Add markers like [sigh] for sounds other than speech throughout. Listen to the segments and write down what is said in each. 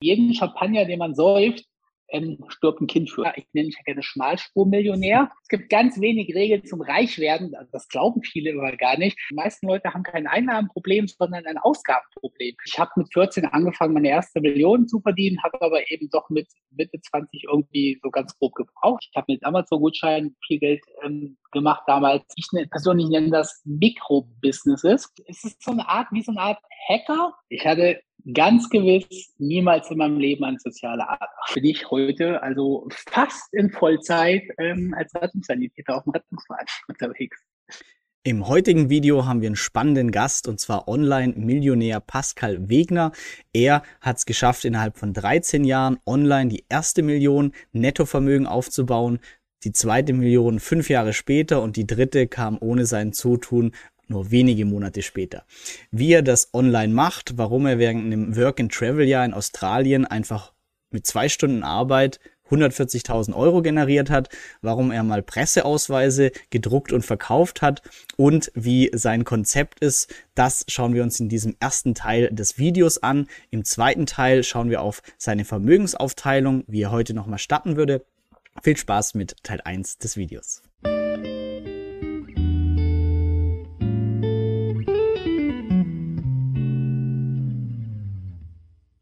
Jeden Champagner, den man säuft, ähm, stirbt ein Kind für. Ich nenne mich ja gerne Schmalspurmillionär. Es gibt ganz wenig Regeln zum Reichwerden. Das glauben viele aber gar nicht. Die meisten Leute haben kein Einnahmenproblem, sondern ein Ausgabenproblem. Ich habe mit 14 angefangen, meine erste Million zu verdienen, habe aber eben doch mit Mitte 20 irgendwie so ganz grob gebraucht. Ich habe mit Amazon-Gutscheinen viel Geld ähm, gemacht damals. Ich ne, persönlich nenne das Mikrobusinesses. Es ist so eine Art, wie so eine Art Hacker. Ich hatte ganz gewiss niemals in meinem Leben eine soziale Art. Bin ich heute also fast in Vollzeit ähm, als Rettungssanitäter auf dem Rettungswagen [laughs] unterwegs. Im heutigen Video haben wir einen spannenden Gast und zwar Online-Millionär Pascal Wegner. Er hat es geschafft, innerhalb von 13 Jahren online die erste Million Nettovermögen aufzubauen, die zweite Million fünf Jahre später und die dritte kam ohne sein Zutun nur wenige Monate später. Wie er das online macht, warum er während einem Work-and-Travel-Jahr in Australien einfach mit zwei Stunden Arbeit 140.000 Euro generiert hat, warum er mal Presseausweise gedruckt und verkauft hat und wie sein Konzept ist, das schauen wir uns in diesem ersten Teil des Videos an. Im zweiten Teil schauen wir auf seine Vermögensaufteilung, wie er heute nochmal starten würde. Viel Spaß mit Teil 1 des Videos.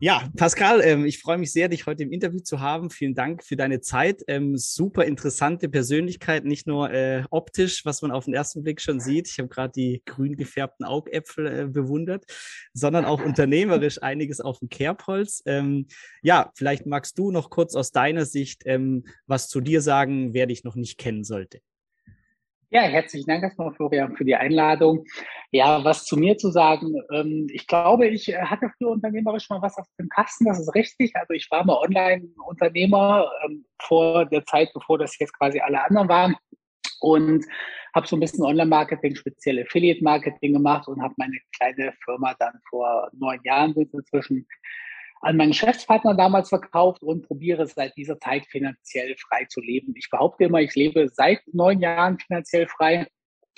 Ja, Pascal, ähm, ich freue mich sehr, dich heute im Interview zu haben. Vielen Dank für deine Zeit. Ähm, super interessante Persönlichkeit, nicht nur äh, optisch, was man auf den ersten Blick schon sieht. Ich habe gerade die grün gefärbten Augäpfel äh, bewundert, sondern auch unternehmerisch einiges auf dem Kerbholz. Ähm, ja, vielleicht magst du noch kurz aus deiner Sicht ähm, was zu dir sagen, wer dich noch nicht kennen sollte. Ja, herzlichen Dank erstmal, Florian, für die Einladung. Ja, was zu mir zu sagen. Ähm, ich glaube, ich äh, hatte früher unternehmerisch mal was auf dem Kasten, das ist richtig. Also ich war mal Online-Unternehmer ähm, vor der Zeit, bevor das jetzt quasi alle anderen waren. Und habe so ein bisschen Online-Marketing, speziell Affiliate-Marketing gemacht und habe meine kleine Firma dann vor neun Jahren inzwischen an meinen Geschäftspartner damals verkauft und probiere seit dieser Zeit finanziell frei zu leben. Ich behaupte immer, ich lebe seit neun Jahren finanziell frei.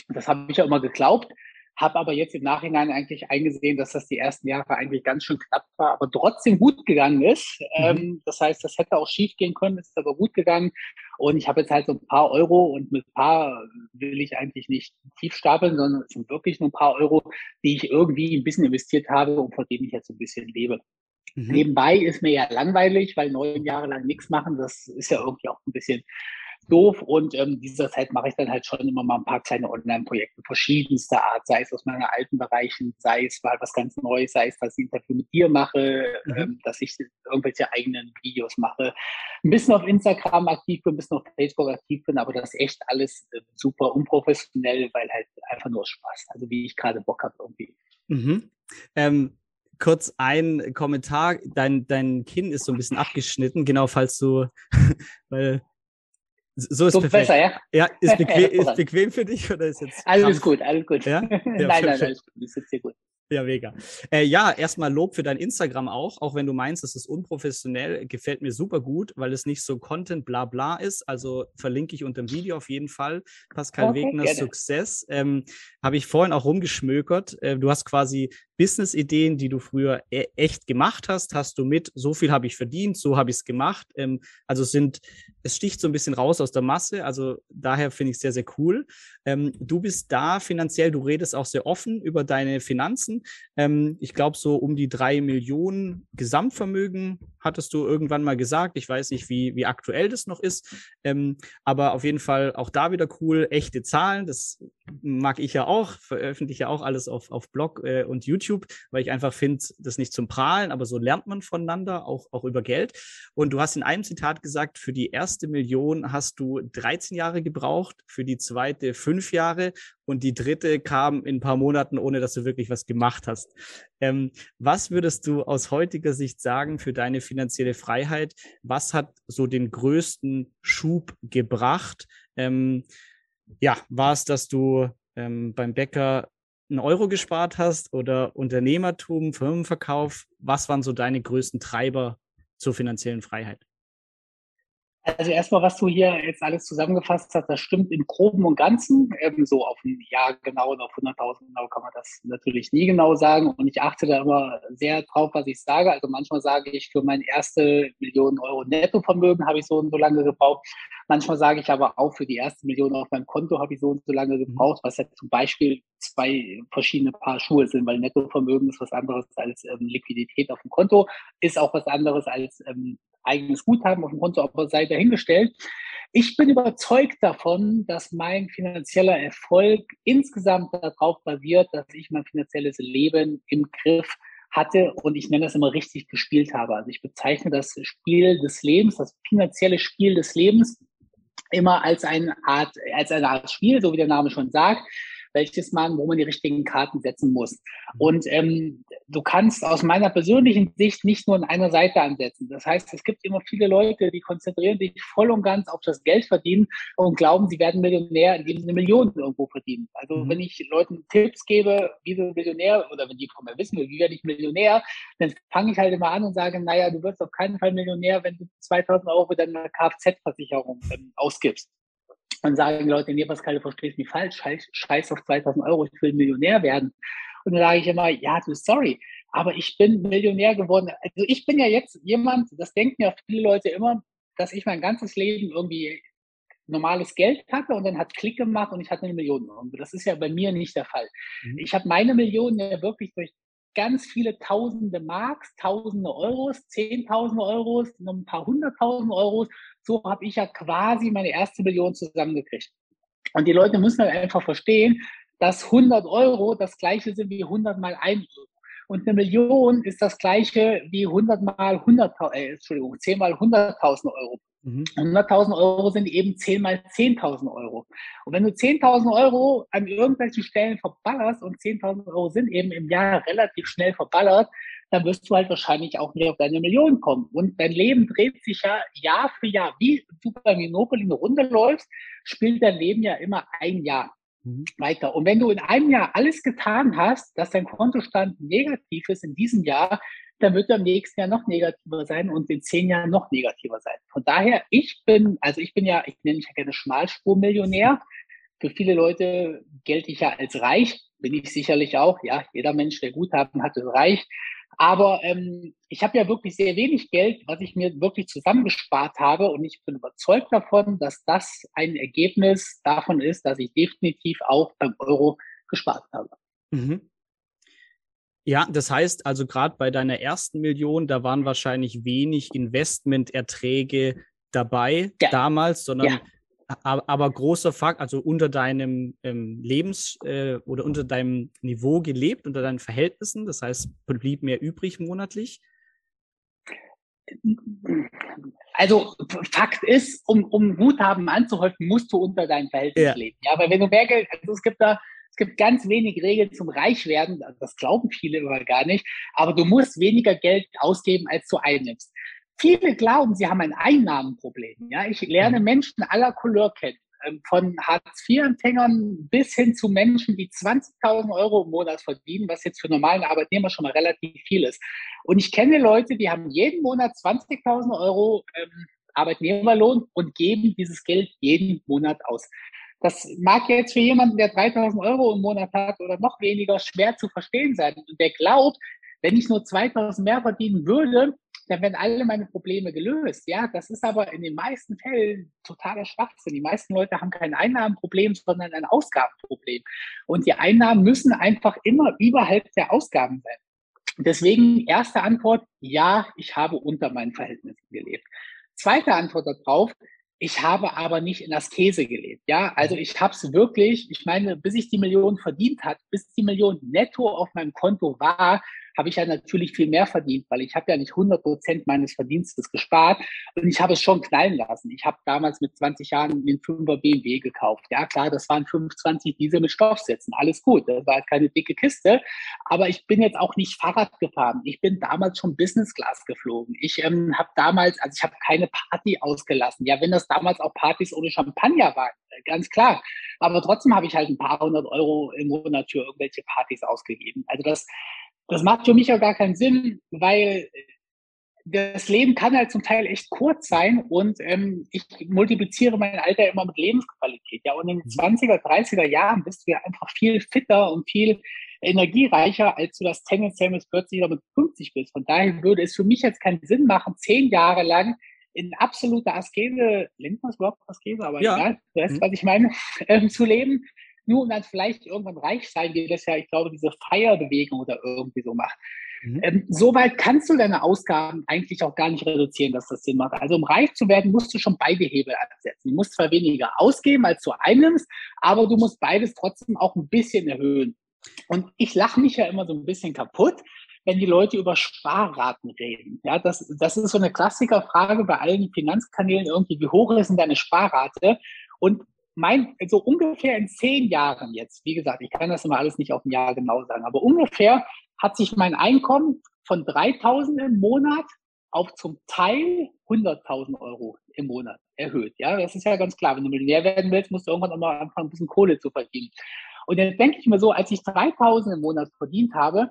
Das habe ich ja immer geglaubt, habe aber jetzt im Nachhinein eigentlich eingesehen, dass das die ersten Jahre eigentlich ganz schön knapp war, aber trotzdem gut gegangen ist. Mhm. Ähm, das heißt, das hätte auch schief gehen können, ist aber gut gegangen. Und ich habe jetzt halt so ein paar Euro und mit paar will ich eigentlich nicht tief stapeln, sondern es sind wirklich nur ein paar Euro, die ich irgendwie ein bisschen investiert habe und von denen ich jetzt so ein bisschen lebe. Mhm. Nebenbei ist mir ja langweilig, weil neun Jahre lang nichts machen, das ist ja irgendwie auch ein bisschen doof. Und ähm, dieser Zeit mache ich dann halt schon immer mal ein paar kleine Online-Projekte verschiedenster Art, sei es aus meinen alten Bereichen, sei es mal was ganz Neues, sei es, dass ich ein Interview mit dir mache, mhm. ähm, dass ich irgendwelche eigenen Videos mache, ein bisschen auf Instagram aktiv bin, ein bisschen auf Facebook aktiv bin, aber das ist echt alles äh, super unprofessionell, weil halt einfach nur Spaß, also wie ich gerade Bock habe irgendwie. Mhm. Ähm, kurz ein Kommentar. Dein, dein Kinn ist so ein bisschen abgeschnitten, genau, falls du, [laughs] weil so ist so perfekt. besser, ja? Ja, ist bequem, [laughs] ist bequem für dich oder ist jetzt. Alles krampf? gut, alles gut. Ja? [laughs] ja nein, nein, alles gut. Das sitzt hier gut. Ja, mega. Äh, ja, erstmal Lob für dein Instagram auch, auch wenn du meinst, es ist unprofessionell, gefällt mir super gut, weil es nicht so Content bla bla ist. Also verlinke ich unter dem Video auf jeden Fall. Pascal okay, Wegners Success. Ähm, Habe ich vorhin auch rumgeschmökert. Äh, du hast quasi Business-Ideen, die du früher e echt gemacht hast, hast du mit, so viel habe ich verdient, so habe ich es gemacht. Ähm, also sind, es sticht so ein bisschen raus aus der Masse. Also daher finde ich es sehr, sehr cool. Ähm, du bist da finanziell, du redest auch sehr offen über deine Finanzen. Ähm, ich glaube, so um die drei Millionen Gesamtvermögen hattest du irgendwann mal gesagt. Ich weiß nicht, wie, wie aktuell das noch ist. Ähm, aber auf jeden Fall auch da wieder cool, echte Zahlen. Das mag ich ja auch, veröffentliche ja auch alles auf, auf Blog äh, und YouTube, weil ich einfach finde, das nicht zum Prahlen, aber so lernt man voneinander, auch, auch über Geld. Und du hast in einem Zitat gesagt, für die erste Million hast du 13 Jahre gebraucht, für die zweite fünf Jahre und die dritte kam in ein paar Monaten, ohne dass du wirklich was gemacht hast. Ähm, was würdest du aus heutiger Sicht sagen für deine finanzielle Freiheit? Was hat so den größten Schub gebracht? Ähm, ja, war es, dass du ähm, beim Bäcker einen Euro gespart hast oder Unternehmertum, Firmenverkauf? Was waren so deine größten Treiber zur finanziellen Freiheit? Also erstmal, was du hier jetzt alles zusammengefasst hast, das stimmt im Groben und Ganzen. Ähm, so auf ein Jahr genau und auf 100.000 genau kann man das natürlich nie genau sagen. Und ich achte da immer sehr drauf, was ich sage. Also manchmal sage ich, für mein erste Millionen Euro Nettovermögen habe ich so und so lange gebraucht. Manchmal sage ich aber auch, für die erste Million auf meinem Konto habe ich so und so lange mhm. gebraucht, was ja zum Beispiel zwei verschiedene Paar Schuhe sind, weil Nettovermögen ist was anderes als ähm, Liquidität auf dem Konto, ist auch was anderes als ähm, eigenes Guthaben auf dem Konto, aber sei dahingestellt. Ich bin überzeugt davon, dass mein finanzieller Erfolg insgesamt darauf basiert, dass ich mein finanzielles Leben im Griff hatte und ich nenne das immer richtig gespielt habe. Also ich bezeichne das Spiel des Lebens, das finanzielle Spiel des Lebens immer als eine Art, als eine Art Spiel, so wie der Name schon sagt welches man, wo man die richtigen Karten setzen muss. Und ähm, du kannst aus meiner persönlichen Sicht nicht nur an einer Seite ansetzen. Das heißt, es gibt immer viele Leute, die konzentrieren sich voll und ganz auf das Geld verdienen und glauben, sie werden Millionär, indem sie eine Million irgendwo verdienen. Also mhm. wenn ich Leuten Tipps gebe, wie sie Millionär oder wenn die von mir wissen, wie werde ich Millionär, dann fange ich halt immer an und sage, naja, du wirst auf keinen Fall Millionär, wenn du 2000 Euro für deine Kfz-Versicherung ähm, ausgibst. Dann sagen die Leute, nee, Pascal, du verstehst mich falsch, scheiß, scheiß auf 2000 Euro, ich will Millionär werden. Und dann sage ich immer, ja, du, sorry, aber ich bin Millionär geworden. Also ich bin ja jetzt jemand, das denken ja viele Leute immer, dass ich mein ganzes Leben irgendwie normales Geld hatte und dann hat Klick gemacht und ich hatte eine Million. Und das ist ja bei mir nicht der Fall. Mhm. Ich habe meine Millionen ja wirklich durch ganz viele tausende Marks, tausende Euros, zehntausende Euros, noch ein paar hunderttausend Euros. So habe ich ja quasi meine erste Million zusammengekriegt. Und die Leute müssen halt einfach verstehen, dass 100 Euro das gleiche sind wie 100 mal 1 Euro. Und eine Million ist das gleiche wie 100 mal 100, äh, Entschuldigung, 10 mal 100.000 Euro. 100.000 mhm. Euro sind eben 10 mal 10.000 Euro. Und wenn du 10.000 Euro an irgendwelchen Stellen verballerst und 10.000 Euro sind eben im Jahr relativ schnell verballert, dann wirst du halt wahrscheinlich auch nicht auf deine Million kommen. Und dein Leben dreht sich ja Jahr für Jahr. Wie du bei Monopoly eine Runde läufst, spielt dein Leben ja immer ein Jahr mhm. weiter. Und wenn du in einem Jahr alles getan hast, dass dein Kontostand negativ ist in diesem Jahr, dann wird er im nächsten Jahr noch negativer sein und in zehn Jahren noch negativer sein. Von daher, ich bin, also ich bin ja, ich nenne mich ja gerne Schmalspurmillionär. Für viele Leute gelte ich ja als reich, bin ich sicherlich auch. Ja, jeder Mensch, der Guthaben hat, ist reich. Aber ähm, ich habe ja wirklich sehr wenig Geld, was ich mir wirklich zusammengespart habe. Und ich bin überzeugt davon, dass das ein Ergebnis davon ist, dass ich definitiv auch beim Euro gespart habe. Mhm. Ja, das heißt also gerade bei deiner ersten Million, da waren wahrscheinlich wenig Investmenterträge dabei ja. damals, sondern ja. Aber großer Fakt, also unter deinem ähm, Lebens- äh, oder unter deinem Niveau gelebt, unter deinen Verhältnissen. Das heißt, blieb mehr übrig monatlich. Also Fakt ist, um, um Guthaben anzuhäufen, musst du unter deinen Verhältnissen ja. leben. Ja, aber wenn du mehr Geld, also es gibt da es gibt ganz wenig Regeln zum Reichwerden. Das glauben viele immer gar nicht. Aber du musst weniger Geld ausgeben, als du einnimmst. Viele glauben, sie haben ein Einnahmenproblem. Ja, ich lerne mhm. Menschen aller Couleur kennen. Ähm, von Hartz-IV-Empfängern bis hin zu Menschen, die 20.000 Euro im Monat verdienen, was jetzt für normalen Arbeitnehmer schon mal relativ viel ist. Und ich kenne Leute, die haben jeden Monat 20.000 Euro ähm, Arbeitnehmerlohn und geben dieses Geld jeden Monat aus. Das mag jetzt für jemanden, der 3000 Euro im Monat hat oder noch weniger, schwer zu verstehen sein. Und der glaubt, wenn ich nur 2000 mehr verdienen würde, dann werden alle meine Probleme gelöst. Ja, das ist aber in den meisten Fällen totaler Schwachsinn. Die meisten Leute haben kein Einnahmenproblem, sondern ein Ausgabenproblem. Und die Einnahmen müssen einfach immer überhalb der Ausgaben sein. Deswegen erste Antwort, ja, ich habe unter meinen Verhältnissen gelebt. Zweite Antwort darauf, ich habe aber nicht in Askese gelebt. Ja, also mhm. ich habe es wirklich, ich meine, bis ich die Million verdient hat, bis die Million netto auf meinem Konto war, habe ich ja natürlich viel mehr verdient, weil ich habe ja nicht 100 Prozent meines Verdienstes gespart und ich habe es schon knallen lassen. Ich habe damals mit 20 Jahren den 5er BMW gekauft. Ja klar, das waren 25 Diesel mit Stoffsätzen. Alles gut, das war keine dicke Kiste, aber ich bin jetzt auch nicht Fahrrad gefahren. Ich bin damals schon Business Class geflogen. Ich ähm, habe damals, also ich habe keine Party ausgelassen. Ja, wenn das damals auch Partys ohne Champagner waren, ganz klar. Aber trotzdem habe ich halt ein paar hundert Euro im Monat für irgendwelche Partys ausgegeben. Also das, das macht für mich auch gar keinen Sinn, weil das Leben kann halt zum Teil echt kurz sein und ähm, ich multipliziere mein Alter immer mit Lebensqualität. Ja, und in den 20er, mhm. 30er Jahren bist du ja einfach viel fitter und viel energiereicher, als du das tendenziell mit 40 oder mit 50 bist. Von daher würde es für mich jetzt keinen Sinn machen, zehn Jahre lang in absoluter Askese, nennt man es überhaupt Askese, aber ja. egal, du weißt, mhm. was ich meine, [laughs] ähm, zu leben, nur um dann vielleicht irgendwann reich sein, wie das ja, ich glaube, diese Feierbewegung oder irgendwie so macht. Mhm. Ähm, Soweit kannst du deine Ausgaben eigentlich auch gar nicht reduzieren, dass das Sinn macht. Also um reich zu werden, musst du schon beide Hebel ansetzen. Du musst zwar weniger ausgeben, als du einnimmst, aber du musst beides trotzdem auch ein bisschen erhöhen. Und ich lache mich ja immer so ein bisschen kaputt, wenn die Leute über Sparraten reden. Ja, das, das ist so eine Klassikerfrage bei allen Finanzkanälen irgendwie, wie hoch ist denn deine Sparrate? Und mein, so ungefähr in zehn Jahren jetzt, wie gesagt, ich kann das immer alles nicht auf ein Jahr genau sagen, aber ungefähr hat sich mein Einkommen von 3000 im Monat auf zum Teil 100.000 Euro im Monat erhöht. Ja, das ist ja ganz klar. Wenn du Millionär werden willst, musst du irgendwann auch mal anfangen, ein bisschen Kohle zu verdienen. Und jetzt denke ich mir so, als ich 3000 im Monat verdient habe,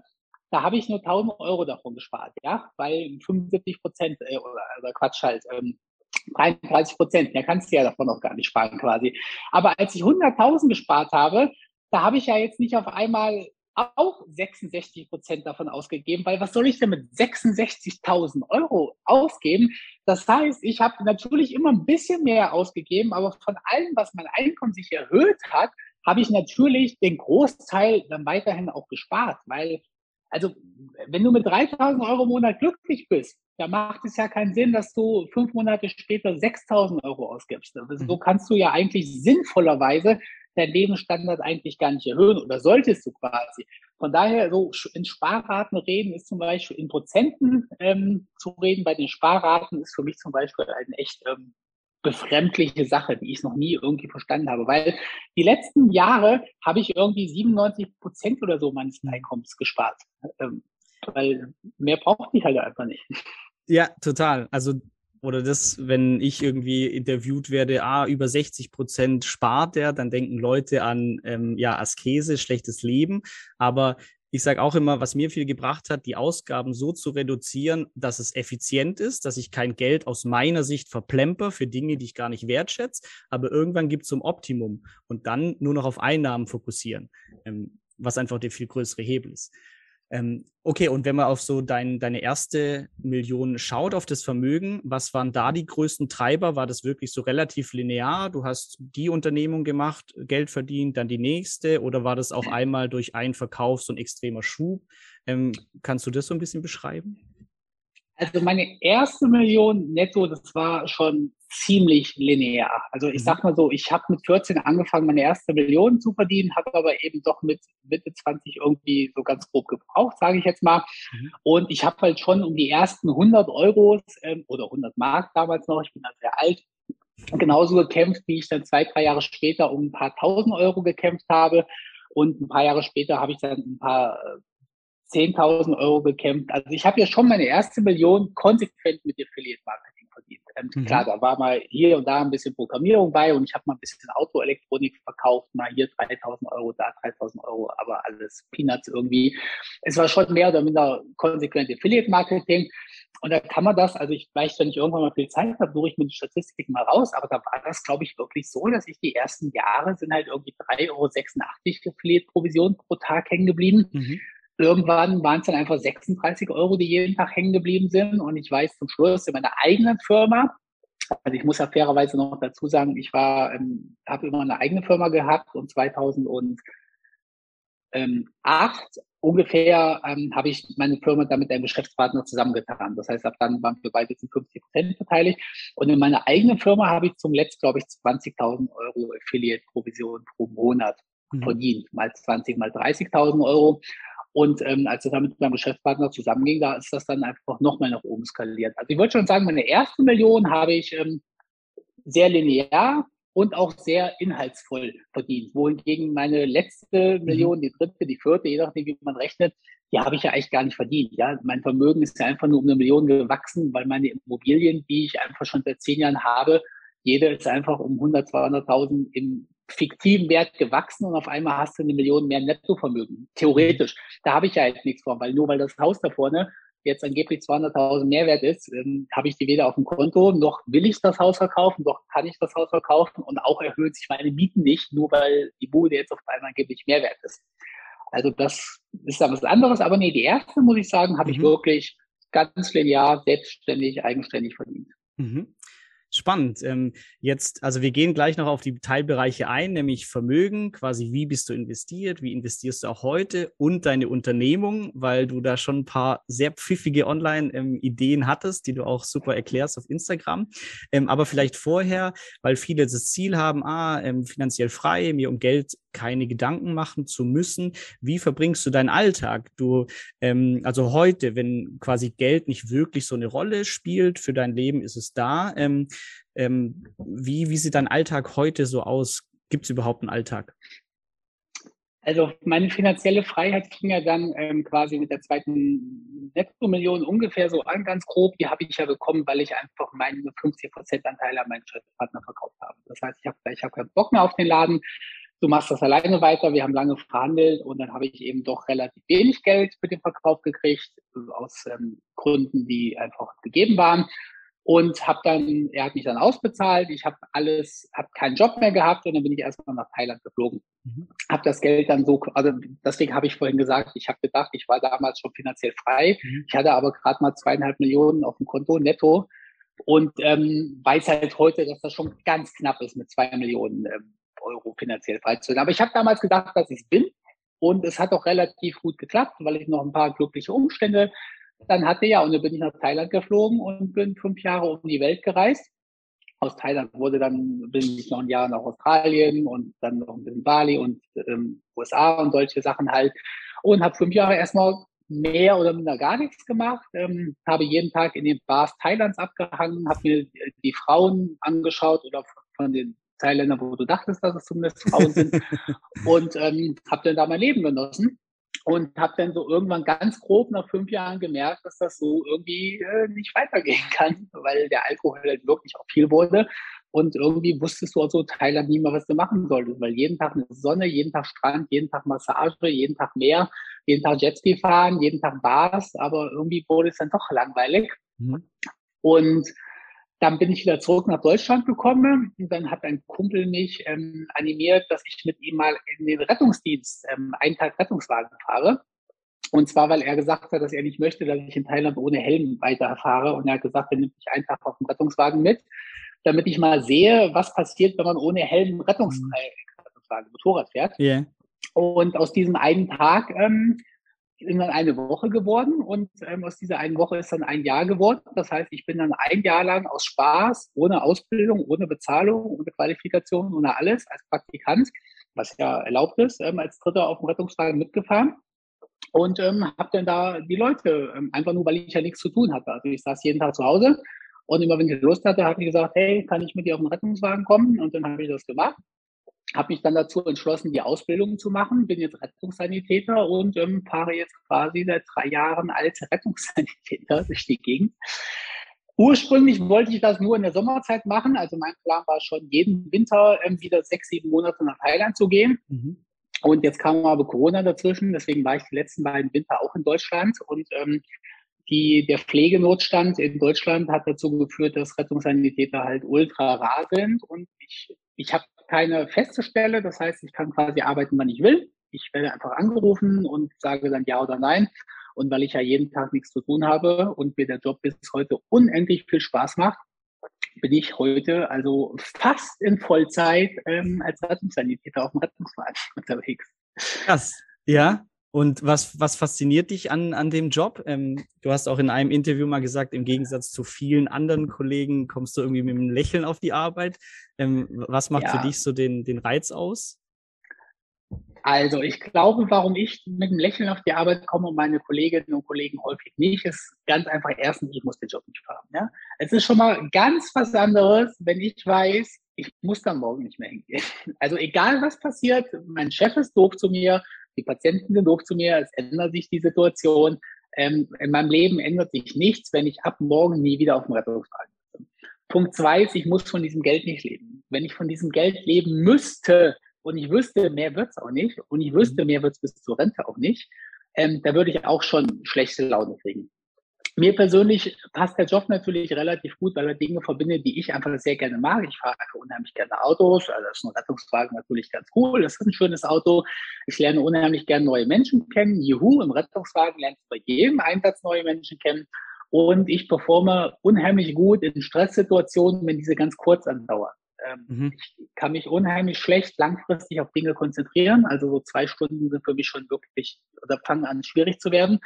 da habe ich nur 1000 Euro davon gespart, ja, weil 75 Prozent, äh, oder, oder Quatsch halt, ähm, 33 Prozent, mehr kannst du ja davon auch gar nicht sparen quasi. Aber als ich 100.000 gespart habe, da habe ich ja jetzt nicht auf einmal auch 66 Prozent davon ausgegeben, weil was soll ich denn mit 66.000 Euro ausgeben? Das heißt, ich habe natürlich immer ein bisschen mehr ausgegeben, aber von allem, was mein Einkommen sich erhöht hat, habe ich natürlich den Großteil dann weiterhin auch gespart, weil also wenn du mit 3000 Euro im Monat glücklich bist, da macht es ja keinen Sinn, dass du fünf Monate später 6000 Euro ausgibst. Also so mhm. kannst du ja eigentlich sinnvollerweise deinen Lebensstandard eigentlich gar nicht erhöhen oder solltest du quasi. Von daher, so in Sparraten reden ist zum Beispiel in Prozenten ähm, zu reden bei den Sparraten ist für mich zum Beispiel ein echt ähm, befremdliche Sache, die ich noch nie irgendwie verstanden habe. Weil die letzten Jahre habe ich irgendwie 97 Prozent oder so meines. Einkommens gespart. Ähm, weil mehr braucht ich halt einfach nicht. Ja, total. Also oder das, wenn ich irgendwie interviewt werde, ah, über 60 Prozent spart der, dann denken Leute an ähm, ja, Askese, schlechtes Leben. Aber ich sage auch immer, was mir viel gebracht hat, die Ausgaben so zu reduzieren, dass es effizient ist, dass ich kein Geld aus meiner Sicht verplemper für Dinge, die ich gar nicht wertschätze, aber irgendwann gibt es zum Optimum und dann nur noch auf Einnahmen fokussieren, ähm, was einfach der viel größere Hebel ist. Ähm, okay, und wenn man auf so dein, deine erste Million schaut, auf das Vermögen, was waren da die größten Treiber? War das wirklich so relativ linear? Du hast die Unternehmung gemacht, Geld verdient, dann die nächste, oder war das auch einmal durch einen Verkauf so ein extremer Schub? Ähm, kannst du das so ein bisschen beschreiben? Also meine erste Million netto, das war schon ziemlich linear. Also ich mhm. sag mal so, ich habe mit 14 angefangen, meine erste Million zu verdienen, habe aber eben doch mit Mitte 20 irgendwie so ganz grob gebraucht, sage ich jetzt mal. Mhm. Und ich habe halt schon um die ersten 100 Euros ähm, oder 100 Mark damals noch, ich bin da sehr alt, genauso gekämpft, wie ich dann zwei, drei Jahre später um ein paar tausend Euro gekämpft habe. Und ein paar Jahre später habe ich dann ein paar äh, 10.000 Euro gekämpft. Also ich habe ja schon meine erste Million konsequent mit Affiliate Marketing verdient. Ähm, mhm. Klar, da war mal hier und da ein bisschen Programmierung bei und ich habe mal ein bisschen Autoelektronik verkauft, mal hier 3.000 Euro, da 3.000 Euro, aber alles Peanuts irgendwie. Es war schon mehr oder minder konsequent Affiliate Marketing. Und da kann man das, also ich weiß, wenn ich irgendwann mal viel Zeit habe, suche ich mir die Statistiken mal raus, aber da war das, glaube ich, wirklich so, dass ich die ersten Jahre sind halt irgendwie 3,86 Euro Affiliate-Provision pro Tag hängen geblieben. Mhm. Irgendwann waren es dann einfach 36 Euro, die jeden Tag hängen geblieben sind. Und ich weiß zum Schluss in meiner eigenen Firma, also ich muss ja fairerweise noch dazu sagen, ich war, ähm, habe immer eine eigene Firma gehabt und 2008 ungefähr ähm, habe ich meine Firma dann mit einem Geschäftspartner zusammengetan. Das heißt, ab dann waren wir beide zu 50 Prozent beteiligt. Und in meiner eigenen Firma habe ich zum letzten, glaube ich, 20.000 Euro Affiliate-Provision pro Monat mhm. verdient. Mal 20, mal 30.000 Euro. Und ähm, als es dann mit meinem Geschäftspartner zusammenging, da ist das dann einfach nochmal nach oben skaliert. Also ich würde schon sagen, meine erste Million habe ich ähm, sehr linear und auch sehr inhaltsvoll verdient. Wohingegen meine letzte mhm. Million, die dritte, die vierte, je nachdem, wie man rechnet, die habe ich ja eigentlich gar nicht verdient. Ja, mein Vermögen ist ja einfach nur um eine Million gewachsen, weil meine Immobilien, die ich einfach schon seit zehn Jahren habe, jede ist einfach um 100, 200.000 im fiktiven Wert gewachsen und auf einmal hast du eine Million mehr Nettovermögen. Theoretisch. Da habe ich ja jetzt nichts vor, weil nur weil das Haus da vorne jetzt angeblich 200.000 Mehrwert ist, ähm, habe ich die weder auf dem Konto, noch will ich das Haus verkaufen, noch kann ich das Haus verkaufen und auch erhöht sich meine Mieten nicht, nur weil die Bude jetzt auf einmal angeblich Mehrwert ist. Also das ist dann was anderes, aber nee, die erste, muss ich sagen, habe mhm. ich wirklich ganz linear, selbstständig, eigenständig verdient. Mhm. Spannend. Ähm, jetzt, also wir gehen gleich noch auf die Teilbereiche ein, nämlich Vermögen, quasi wie bist du investiert, wie investierst du auch heute und deine Unternehmung, weil du da schon ein paar sehr pfiffige Online-Ideen ähm, hattest, die du auch super erklärst auf Instagram. Ähm, aber vielleicht vorher, weil viele das Ziel haben, ah, ähm, finanziell frei, mir um Geld keine Gedanken machen zu müssen. Wie verbringst du deinen Alltag? Du, ähm, also heute, wenn quasi Geld nicht wirklich so eine Rolle spielt für dein Leben, ist es da. Ähm, ähm, wie, wie sieht dein Alltag heute so aus? Gibt es überhaupt einen Alltag? Also meine finanzielle Freiheit fing ja dann ähm, quasi mit der zweiten Netto-Million ungefähr so an, ganz grob. Die habe ich ja bekommen, weil ich einfach meine 50 Prozent Anteile an meinen Partner verkauft habe. Das heißt, ich habe ich hab keinen Bock mehr auf den Laden du machst das alleine weiter. Wir haben lange verhandelt und dann habe ich eben doch relativ wenig Geld für den Verkauf gekriegt, aus ähm, Gründen, die einfach gegeben waren. Und habe dann, er hat mich dann ausbezahlt. Ich habe alles, habe keinen Job mehr gehabt und dann bin ich erstmal nach Thailand geflogen. Mhm. Habe das Geld dann so, also deswegen habe ich vorhin gesagt, ich habe gedacht, ich war damals schon finanziell frei. Mhm. Ich hatte aber gerade mal zweieinhalb Millionen auf dem Konto netto und ähm, weiß halt heute, dass das schon ganz knapp ist mit zwei Millionen ähm, Euro finanziell freizustellen. Aber ich habe damals gedacht, dass ich es bin. Und es hat auch relativ gut geklappt, weil ich noch ein paar glückliche Umstände dann hatte. Ja, und dann bin ich nach Thailand geflogen und bin fünf Jahre um die Welt gereist. Aus Thailand wurde dann, bin ich noch ein Jahr nach Australien und dann noch ein bisschen Bali und ähm, USA und solche Sachen halt. Und habe fünf Jahre erstmal mehr oder minder gar nichts gemacht, ähm, habe jeden Tag in den Bars Thailands abgehangen, habe mir die Frauen angeschaut oder von den Thailänder, wo du dachtest, dass es zumindest Frauen sind. [laughs] und ähm, habe dann da mein Leben genossen und habe dann so irgendwann ganz grob nach fünf Jahren gemerkt, dass das so irgendwie äh, nicht weitergehen kann, weil der Alkohol halt wirklich auch viel wurde. Und irgendwie wusstest du auch so Thailand nie mehr, was du machen solltest, weil jeden Tag eine Sonne, jeden Tag Strand, jeden Tag Massage, jeden Tag Meer, jeden Tag Jetski fahren, jeden Tag Bars, aber irgendwie wurde es dann doch langweilig. Mhm. Und dann bin ich wieder zurück nach Deutschland gekommen und dann hat ein Kumpel mich ähm, animiert, dass ich mit ihm mal in den Rettungsdienst ähm, einen Tag Rettungswagen fahre. Und zwar, weil er gesagt hat, dass er nicht möchte, dass ich in Thailand ohne Helm weiterfahre. Und er hat gesagt, er nimmt mich einen Tag auf den Rettungswagen mit, damit ich mal sehe, was passiert, wenn man ohne Helm Rettungs mhm. Rettungswagen, Motorrad fährt. Yeah. Und aus diesem einen Tag ähm, irgendwann eine Woche geworden und ähm, aus dieser einen Woche ist dann ein Jahr geworden. Das heißt, ich bin dann ein Jahr lang aus Spaß, ohne Ausbildung, ohne Bezahlung, ohne Qualifikation, ohne alles als Praktikant, was ja erlaubt ist, ähm, als Dritter auf dem Rettungswagen mitgefahren und ähm, habe dann da die Leute, ähm, einfach nur, weil ich ja nichts zu tun hatte. Also ich saß jeden Tag zu Hause und immer wenn ich Lust hatte, habe ich gesagt, hey, kann ich mit dir auf den Rettungswagen kommen? Und dann habe ich das gemacht habe mich dann dazu entschlossen, die Ausbildung zu machen, bin jetzt Rettungssanitäter und ähm, fahre jetzt quasi seit drei Jahren als [laughs] Rettungssanitäter durch die Gegend. Ursprünglich wollte ich das nur in der Sommerzeit machen. Also mein Plan war schon, jeden Winter ähm, wieder sechs, sieben Monate nach Thailand zu gehen. Mhm. Und jetzt kam aber Corona dazwischen, deswegen war ich die letzten beiden Winter auch in Deutschland. Und ähm, die, der Pflegenotstand in Deutschland hat dazu geführt, dass Rettungssanitäter halt ultra rar sind. Und ich, ich habe keine feste Stelle. Das heißt, ich kann quasi arbeiten, wann ich will. Ich werde einfach angerufen und sage dann ja oder nein. Und weil ich ja jeden Tag nichts zu tun habe und mir der Job bis heute unendlich viel Spaß macht, bin ich heute also fast in Vollzeit ähm, als Rettungssanitäter auf dem Rettungswagen [laughs] unterwegs. Krass, ja. Und was, was fasziniert dich an, an dem Job? Ähm, du hast auch in einem Interview mal gesagt, im Gegensatz zu vielen anderen Kollegen kommst du irgendwie mit einem Lächeln auf die Arbeit. Ähm, was macht ja. für dich so den, den Reiz aus? Also ich glaube, warum ich mit einem Lächeln auf die Arbeit komme und meine Kolleginnen und Kollegen häufig nicht, ist ganz einfach erstens, ich muss den Job nicht fahren. Ja? Es ist schon mal ganz was anderes, wenn ich weiß, ich muss dann morgen nicht mehr hingehen. [laughs] Also egal was passiert, mein Chef ist doof zu mir, die Patienten sind doof zu mir, es ändert sich die Situation. Ähm, in meinem Leben ändert sich nichts, wenn ich ab morgen nie wieder auf dem Rettungswagen bin. Punkt zwei ist, ich muss von diesem Geld nicht leben. Wenn ich von diesem Geld leben müsste und ich wüsste, mehr wird's auch nicht und ich wüsste, mehr wird's bis zur Rente auch nicht, ähm, da würde ich auch schon schlechte Laune kriegen. Mir persönlich passt der Job natürlich relativ gut, weil er Dinge verbindet, die ich einfach sehr gerne mag. Ich fahre unheimlich gerne Autos. Also das ist ein Rettungswagen natürlich ganz cool. Das ist ein schönes Auto. Ich lerne unheimlich gerne neue Menschen kennen. Juhu, im Rettungswagen lernst du bei jedem Einsatz neue Menschen kennen. Und ich performe unheimlich gut in Stresssituationen, wenn diese ganz kurz andauern. Ähm, mhm. Ich kann mich unheimlich schlecht langfristig auf Dinge konzentrieren. Also so zwei Stunden sind für mich schon wirklich oder fangen an schwierig zu werden.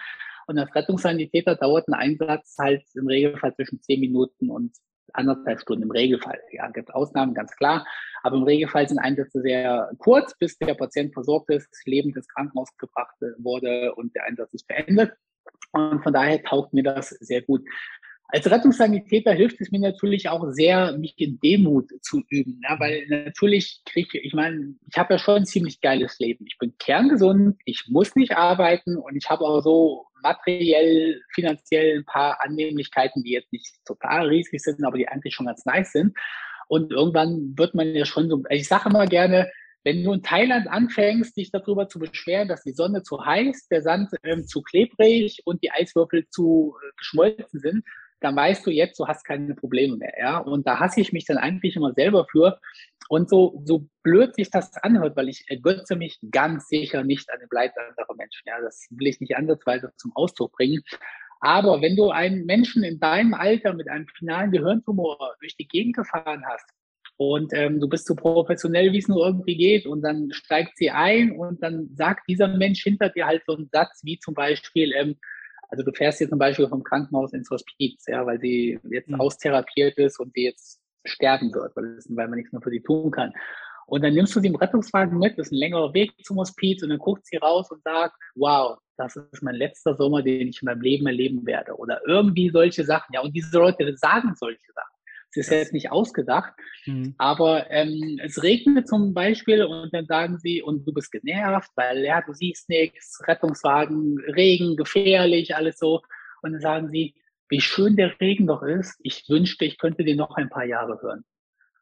Und als Rettungssanitäter dauert ein Einsatz halt im Regelfall zwischen zehn Minuten und anderthalb Stunden im Regelfall. Ja, gibt Ausnahmen, ganz klar. Aber im Regelfall sind Einsätze sehr kurz, bis der Patient versorgt ist, lebend ins Krankenhaus gebracht wurde und der Einsatz ist beendet. Und von daher taugt mir das sehr gut. Als Rettungssanitäter hilft es mir natürlich auch sehr, mich in Demut zu üben, ja, weil natürlich kriege ich, ich meine, ich habe ja schon ein ziemlich geiles Leben. Ich bin kerngesund, ich muss nicht arbeiten und ich habe auch so materiell, finanziell ein paar Annehmlichkeiten, die jetzt nicht total riesig sind, aber die eigentlich schon ganz nice sind. Und irgendwann wird man ja schon so, ich sage immer gerne, wenn du in Thailand anfängst, dich darüber zu beschweren, dass die Sonne zu heiß, der Sand ähm, zu klebrig und die Eiswürfel zu äh, geschmolzen sind, dann weißt du jetzt, du hast keine Probleme mehr. Ja? Und da hasse ich mich dann eigentlich immer selber für. Und so, so blöd sich das anhört, weil ich ergötze mich ganz sicher nicht an den Leid anderer Menschen. Ja? Das will ich nicht ansatzweise zum Ausdruck bringen. Aber wenn du einen Menschen in deinem Alter mit einem finalen Gehirntumor durch die Gegend gefahren hast, und ähm, du bist so professionell, wie es nur irgendwie geht. Und dann steigt sie ein und dann sagt dieser Mensch hinter dir halt so einen Satz wie zum Beispiel, ähm, also du fährst jetzt zum Beispiel vom Krankenhaus ins Hospiz, ja, weil sie jetzt mhm. austherapiert ist und sie jetzt sterben wird, weil, das, weil man nichts mehr für sie tun kann. Und dann nimmst du sie im Rettungswagen mit, das ist ein längerer Weg zum Hospiz und dann guckt sie raus und sagt, wow, das ist mein letzter Sommer, den ich in meinem Leben erleben werde. Oder irgendwie solche Sachen. Ja, und diese Leute sagen solche Sachen. Es ist jetzt nicht ausgedacht, mhm. aber ähm, es regnet zum Beispiel und dann sagen sie, und du bist genervt, weil ja, du siehst nichts, Rettungswagen, Regen, gefährlich, alles so. Und dann sagen sie, wie schön der Regen doch ist. Ich wünschte, ich könnte den noch ein paar Jahre hören.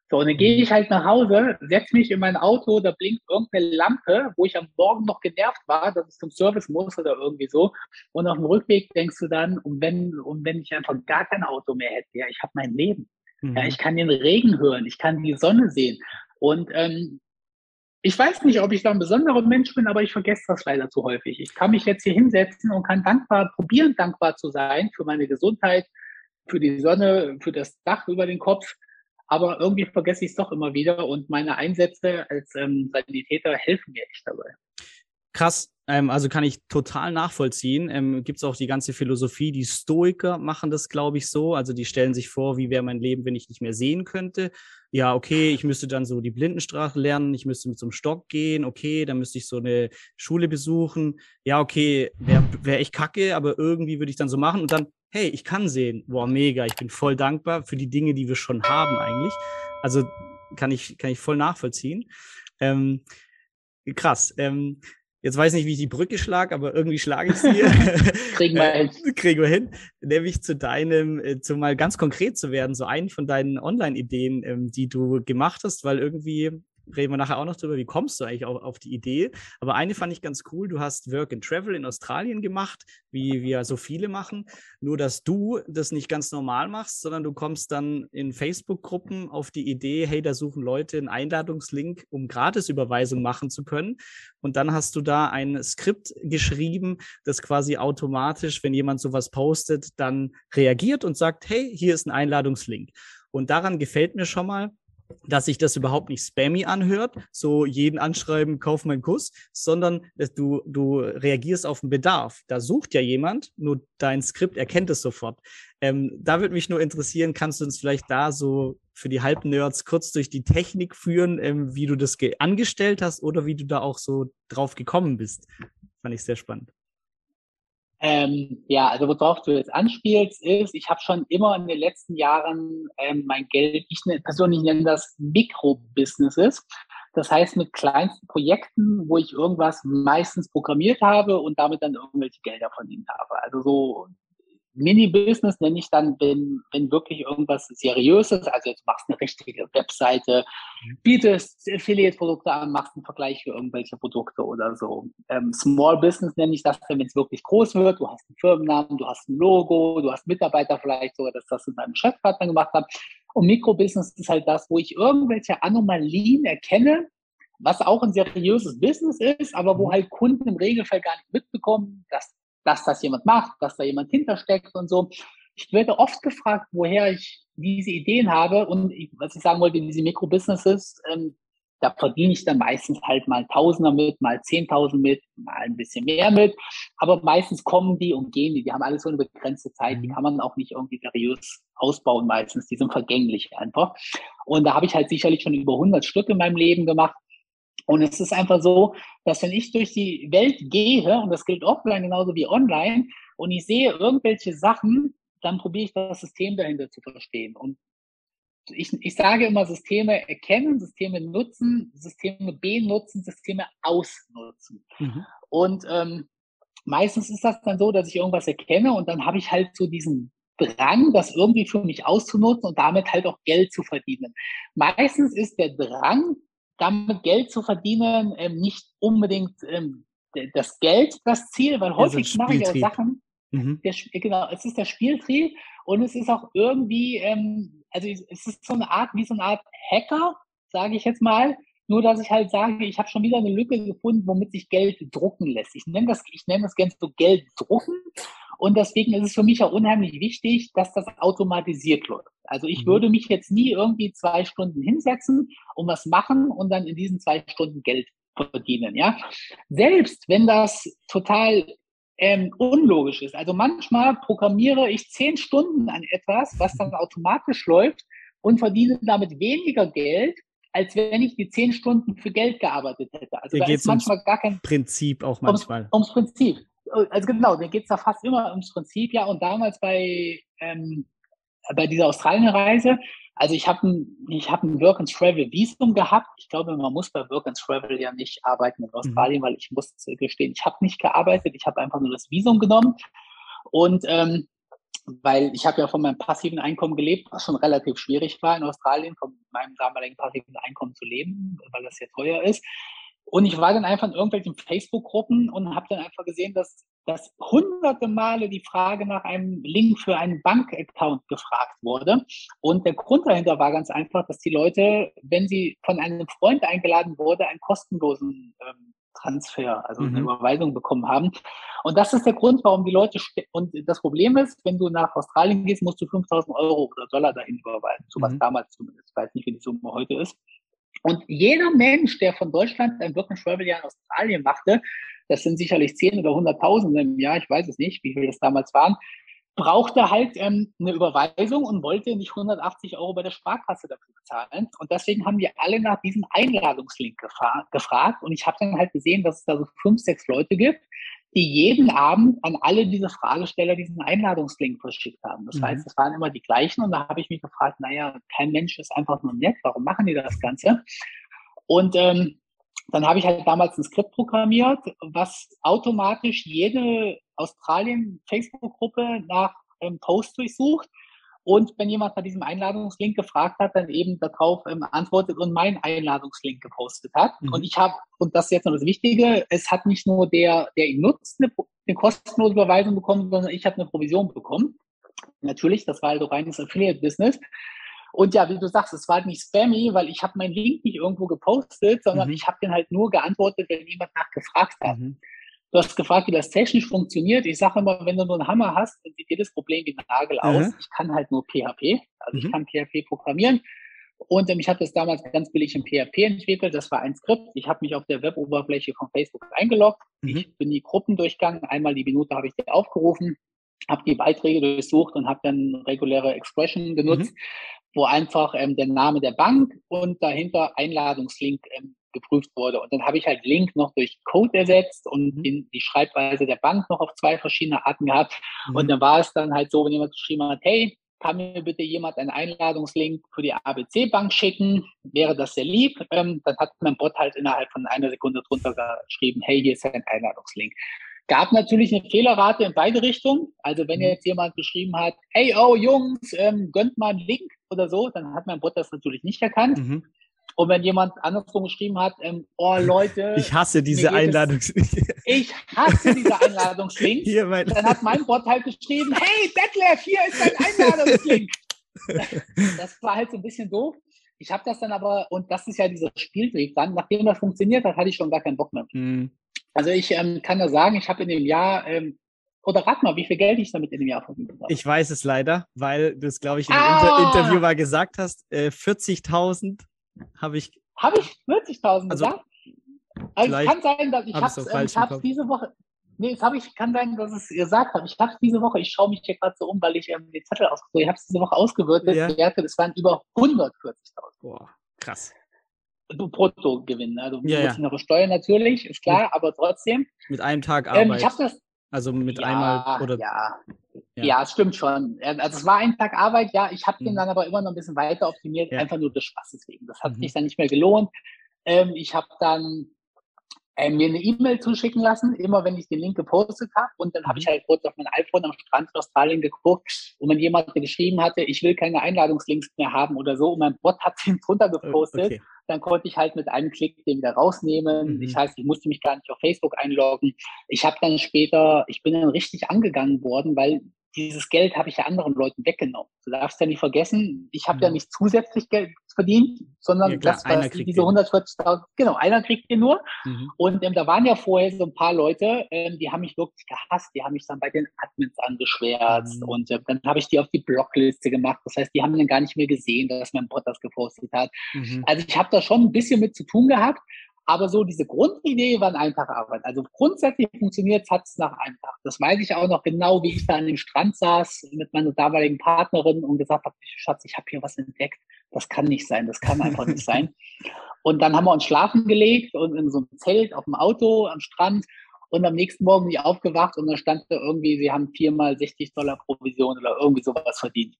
So, und dann gehe mhm. ich halt nach Hause, setze mich in mein Auto, da blinkt irgendeine Lampe, wo ich am Morgen noch genervt war, dass es zum Service muss oder irgendwie so. Und auf dem Rückweg denkst du dann, und wenn, und wenn ich einfach gar kein Auto mehr hätte, ja, ich habe mein Leben. Mhm. Ja, ich kann den Regen hören, ich kann die Sonne sehen. Und ähm, ich weiß nicht, ob ich da ein besonderer Mensch bin, aber ich vergesse das leider zu häufig. Ich kann mich jetzt hier hinsetzen und kann dankbar, probieren dankbar zu sein für meine Gesundheit, für die Sonne, für das Dach über den Kopf. Aber irgendwie vergesse ich es doch immer wieder und meine Einsätze als ähm, Sanitäter helfen mir echt dabei. Krass, ähm, also kann ich total nachvollziehen. Ähm, Gibt es auch die ganze Philosophie, die Stoiker machen das, glaube ich, so. Also die stellen sich vor, wie wäre mein Leben, wenn ich nicht mehr sehen könnte. Ja, okay, ich müsste dann so die Blindenstraße lernen, ich müsste mit so einem Stock gehen, okay, dann müsste ich so eine Schule besuchen. Ja, okay, wäre wär echt kacke, aber irgendwie würde ich dann so machen und dann, hey, ich kann sehen. Boah, mega, ich bin voll dankbar für die Dinge, die wir schon haben eigentlich. Also kann ich, kann ich voll nachvollziehen. Ähm, krass. Ähm, Jetzt weiß ich nicht, wie ich die Brücke schlage, aber irgendwie schlage ich sie. [laughs] Kriegen wir hin. Kriegen wir hin. Nämlich zu deinem, äh, zu mal ganz konkret zu werden, so einen von deinen Online-Ideen, ähm, die du gemacht hast, weil irgendwie reden wir nachher auch noch drüber, wie kommst du eigentlich auf, auf die Idee. Aber eine fand ich ganz cool, du hast Work and Travel in Australien gemacht, wie wir so viele machen. Nur, dass du das nicht ganz normal machst, sondern du kommst dann in Facebook-Gruppen auf die Idee, hey, da suchen Leute einen Einladungslink, um Gratisüberweisung machen zu können. Und dann hast du da ein Skript geschrieben, das quasi automatisch, wenn jemand sowas postet, dann reagiert und sagt, hey, hier ist ein Einladungslink. Und daran gefällt mir schon mal, dass sich das überhaupt nicht spammy anhört, so jeden anschreiben, kauf meinen Kuss, sondern du, du reagierst auf den Bedarf. Da sucht ja jemand, nur dein Skript erkennt es sofort. Ähm, da würde mich nur interessieren, kannst du uns vielleicht da so für die Halbnerds kurz durch die Technik führen, ähm, wie du das angestellt hast oder wie du da auch so drauf gekommen bist? Fand ich sehr spannend. Ähm, ja, also worauf du jetzt anspielst, ist, ich habe schon immer in den letzten Jahren ähm, mein Geld, ich ne, persönlich nenne das Mikrobusinesses. Das heißt mit kleinsten Projekten, wo ich irgendwas meistens programmiert habe und damit dann irgendwelche Gelder verdient habe. Also so Mini-Business nenne ich dann, wenn, wenn wirklich irgendwas Seriöses, also jetzt machst eine richtige Webseite, bietest Affiliate-Produkte an, machst einen Vergleich für irgendwelche Produkte oder so. Ähm, Small Business nenne ich das, wenn es wirklich groß wird, du hast einen Firmennamen, du hast ein Logo, du hast Mitarbeiter vielleicht sogar, dass das mit deinem Chefpartner gemacht hat. Und Mikrobusiness ist halt das, wo ich irgendwelche Anomalien erkenne, was auch ein seriöses Business ist, aber wo mhm. halt Kunden im Regelfall gar nicht mitbekommen, dass, dass das jemand macht, dass da jemand hintersteckt und so. Ich werde oft gefragt, woher ich diese Ideen habe und ich, was ich sagen wollte, diese Mikrobusinesses, ähm, da verdiene ich dann meistens halt mal Tausender mit, mal Zehntausend mit, mal ein bisschen mehr mit. Aber meistens kommen die und gehen die. Die haben alles so eine begrenzte Zeit. Die mhm. kann man auch nicht irgendwie seriös ausbauen meistens. Die sind vergänglich einfach. Und da habe ich halt sicherlich schon über 100 Stück in meinem Leben gemacht. Und es ist einfach so, dass wenn ich durch die Welt gehe, und das gilt offline genauso wie online, und ich sehe irgendwelche Sachen, dann probiere ich das System dahinter zu verstehen. Und ich, ich sage immer Systeme erkennen, Systeme nutzen, Systeme benutzen, Systeme ausnutzen. Mhm. Und ähm, meistens ist das dann so, dass ich irgendwas erkenne und dann habe ich halt so diesen Drang, das irgendwie für mich auszunutzen und damit halt auch Geld zu verdienen. Meistens ist der Drang damit Geld zu verdienen, ähm, nicht unbedingt ähm, das Geld das Ziel, weil häufig mache ich auch Sachen. Mhm. Der, genau, es ist der Spieltrieb und es ist auch irgendwie, ähm, also es ist so eine Art, wie so eine Art Hacker, sage ich jetzt mal, nur dass ich halt sage, ich habe schon wieder eine Lücke gefunden, womit sich Geld drucken lässt. Ich nenne das, ich nenne das gerne so Geld drucken. Und deswegen ist es für mich auch unheimlich wichtig, dass das automatisiert läuft. Also ich mhm. würde mich jetzt nie irgendwie zwei Stunden hinsetzen und was machen und dann in diesen zwei Stunden Geld verdienen. Ja, selbst wenn das total ähm, unlogisch ist. Also manchmal programmiere ich zehn Stunden an etwas, was dann automatisch läuft und verdiene damit weniger Geld, als wenn ich die zehn Stunden für Geld gearbeitet hätte. Also da, da ist manchmal gar kein Prinzip auch manchmal. Ums, ums Prinzip. Also genau, da geht es da fast immer ums Prinzip, ja. Und damals bei ähm, bei dieser Australien-Reise, also ich habe ein, ich hab ein Work and Travel Visum gehabt. Ich glaube, man muss bei Work and Travel ja nicht arbeiten in Australien, mhm. weil ich muss gestehen, ich habe nicht gearbeitet. Ich habe einfach nur das Visum genommen. Und ähm, weil ich habe ja von meinem passiven Einkommen gelebt, was schon relativ schwierig war in Australien, von meinem damaligen passiven Einkommen zu leben, weil das sehr teuer ist. Und ich war dann einfach in irgendwelchen Facebook-Gruppen und habe dann einfach gesehen, dass, dass hunderte Male die Frage nach einem Link für einen Bankaccount gefragt wurde. Und der Grund dahinter war ganz einfach, dass die Leute, wenn sie von einem Freund eingeladen wurde, einen kostenlosen ähm, Transfer, also mhm. eine Überweisung bekommen haben. Und das ist der Grund, warum die Leute, und das Problem ist, wenn du nach Australien gehst, musst du 5000 Euro oder Dollar dahin überweisen, so was mhm. damals zumindest, ich weiß nicht, wie die Summe heute ist. Und jeder Mensch, der von Deutschland ein Work and Travel Jahr in Australien machte, das sind sicherlich 10 oder 100.000 im Jahr, ich weiß es nicht, wie viel das damals waren, brauchte halt ähm, eine Überweisung und wollte nicht 180 Euro bei der Sparkasse dafür bezahlen. Und deswegen haben wir alle nach diesem Einladungslink gefragt. Und ich habe dann halt gesehen, dass es da so fünf, sechs Leute gibt, die jeden Abend an alle diese Fragesteller diesen Einladungslink verschickt haben. Das mhm. heißt, es waren immer die gleichen und da habe ich mich gefragt, naja, kein Mensch ist einfach nur nett, warum machen die das Ganze? Und ähm, dann habe ich halt damals ein Skript programmiert, was automatisch jede Australien-Facebook-Gruppe nach ähm, Post durchsucht und wenn jemand nach diesem Einladungslink gefragt hat, dann eben darauf ähm, antwortet und meinen Einladungslink gepostet hat. Mhm. Und ich habe, und das ist jetzt noch das Wichtige, es hat nicht nur der, der ihn nutzt, eine, eine kostenlose Überweisung bekommen, sondern ich habe eine Provision bekommen. Natürlich, das war also reines Affiliate-Business. Und ja, wie du sagst, es war halt nicht spammy, weil ich habe meinen Link nicht irgendwo gepostet, sondern mhm. ich habe den halt nur geantwortet, wenn jemand nachgefragt hat. Mhm. Du hast gefragt, wie das technisch funktioniert. Ich sage immer, wenn du nur einen Hammer hast, dann sieht jedes Problem wie Nagel aus. Mhm. Ich kann halt nur PHP, also mhm. ich kann PHP programmieren. Und ähm, ich habe das damals ganz billig in PHP entwickelt. Das war ein Skript. Ich habe mich auf der Web-Oberfläche von Facebook eingeloggt. Mhm. Ich bin die Gruppen durchgegangen. Einmal die Minute habe ich die aufgerufen, habe die Beiträge durchsucht und habe dann reguläre Expression genutzt, mhm. wo einfach ähm, der Name der Bank und dahinter Einladungslink ähm, geprüft wurde. Und dann habe ich halt Link noch durch Code ersetzt und mhm. die, die Schreibweise der Bank noch auf zwei verschiedene Arten gehabt. Mhm. Und dann war es dann halt so, wenn jemand geschrieben hat, hey, kann mir bitte jemand einen Einladungslink für die ABC-Bank schicken? Wäre das sehr lieb? Ähm, dann hat mein Bot halt innerhalb von einer Sekunde drunter geschrieben, hey, hier ist ein Einladungslink. Gab natürlich eine Fehlerrate in beide Richtungen. Also wenn mhm. jetzt jemand geschrieben hat, hey, oh Jungs, ähm, gönnt mal einen Link oder so, dann hat mein Bot das natürlich nicht erkannt. Mhm. Und wenn jemand andersrum geschrieben hat, ähm, oh Leute, [laughs] [laughs] ich hasse diese Einladungslinks. [laughs] Ich hasse diese Einladungslinks. dann hat mein Bot halt geschrieben, hey Detlef, hier ist dein Einladungslink. das war halt so ein bisschen doof. Ich habe das dann aber, und das ist ja dieser Spieltrieb, dann, nachdem das funktioniert hat, hatte ich schon gar keinen Bock mehr. Mhm. Also ich ähm, kann da sagen, ich habe in dem Jahr, ähm, oder rat mal, wie viel Geld ich damit in dem Jahr verdient habe. Ich weiß es leider, weil du es, glaube ich, im ah! Inter Interview mal gesagt hast. Äh, 40.000 habe ich. Habe ich 40.000 also, gesagt? Also es kann sein, dass ich habe es ähm, diese Woche. Nee, es habe ich, kann sein, dass es gesagt habe. Ich habe es diese Woche, ich schaue mich hier gerade so um, weil ich ähm, den Zettel ausgesucht Ich habe es diese Woche ausgewürtet, ja. bewertet, es waren über 140.000. Boah, krass. Bruttogewinn. Also ja, ja. noch Steuern natürlich, ist klar, mit, aber trotzdem. Mit einem Tag Arbeit. Ähm, ich habe das. Also mit ja, einmal oder. Ja. Ja. Ja, es stimmt schon. Also es war ein Tag Arbeit, ja. Ich habe mhm. den dann aber immer noch ein bisschen weiter optimiert, ja. einfach nur des Spaßes wegen. Das hat mhm. sich dann nicht mehr gelohnt. Ähm, ich habe dann äh, mir eine E-Mail zuschicken lassen, immer wenn ich den Link gepostet habe. Und dann habe ich mhm. halt kurz auf mein iPhone am Strand in Australien geguckt, und wenn jemand geschrieben hatte, ich will keine Einladungslinks mehr haben oder so, und mein Bot hat [laughs] den drunter gepostet. Okay dann konnte ich halt mit einem Klick den wieder rausnehmen. Mhm. Das heißt, ich musste mich gar nicht auf Facebook einloggen. Ich habe dann später, ich bin dann richtig angegangen worden, weil dieses Geld habe ich ja anderen Leuten weggenommen. Du darfst ja nicht vergessen, ich habe ja. ja nicht zusätzlich Geld verdient, sondern ja, klar, das, was diese 140.000, genau, einer kriegt den nur. Mhm. Und ähm, da waren ja vorher so ein paar Leute, ähm, die haben mich wirklich gehasst, die haben mich dann bei den Admins angeschwärzt mhm. und äh, dann habe ich die auf die Blockliste gemacht. Das heißt, die haben dann gar nicht mehr gesehen, dass mein Bot das gepostet hat. Mhm. Also ich habe da schon ein bisschen mit zu tun gehabt, aber so diese Grundidee war ein Tag Arbeit. Also grundsätzlich funktioniert hat es nach einem Tag. Das weiß ich auch noch genau, wie ich da an dem Strand saß mit meiner damaligen Partnerin und gesagt habe, Schatz, ich habe hier was entdeckt. Das kann nicht sein, das kann einfach nicht sein. [laughs] Und dann haben wir uns schlafen gelegt und in so einem Zelt auf dem Auto am Strand und am nächsten Morgen bin ich aufgewacht und da stand da irgendwie, sie haben viermal 60 Dollar Provision oder irgendwie sowas verdient.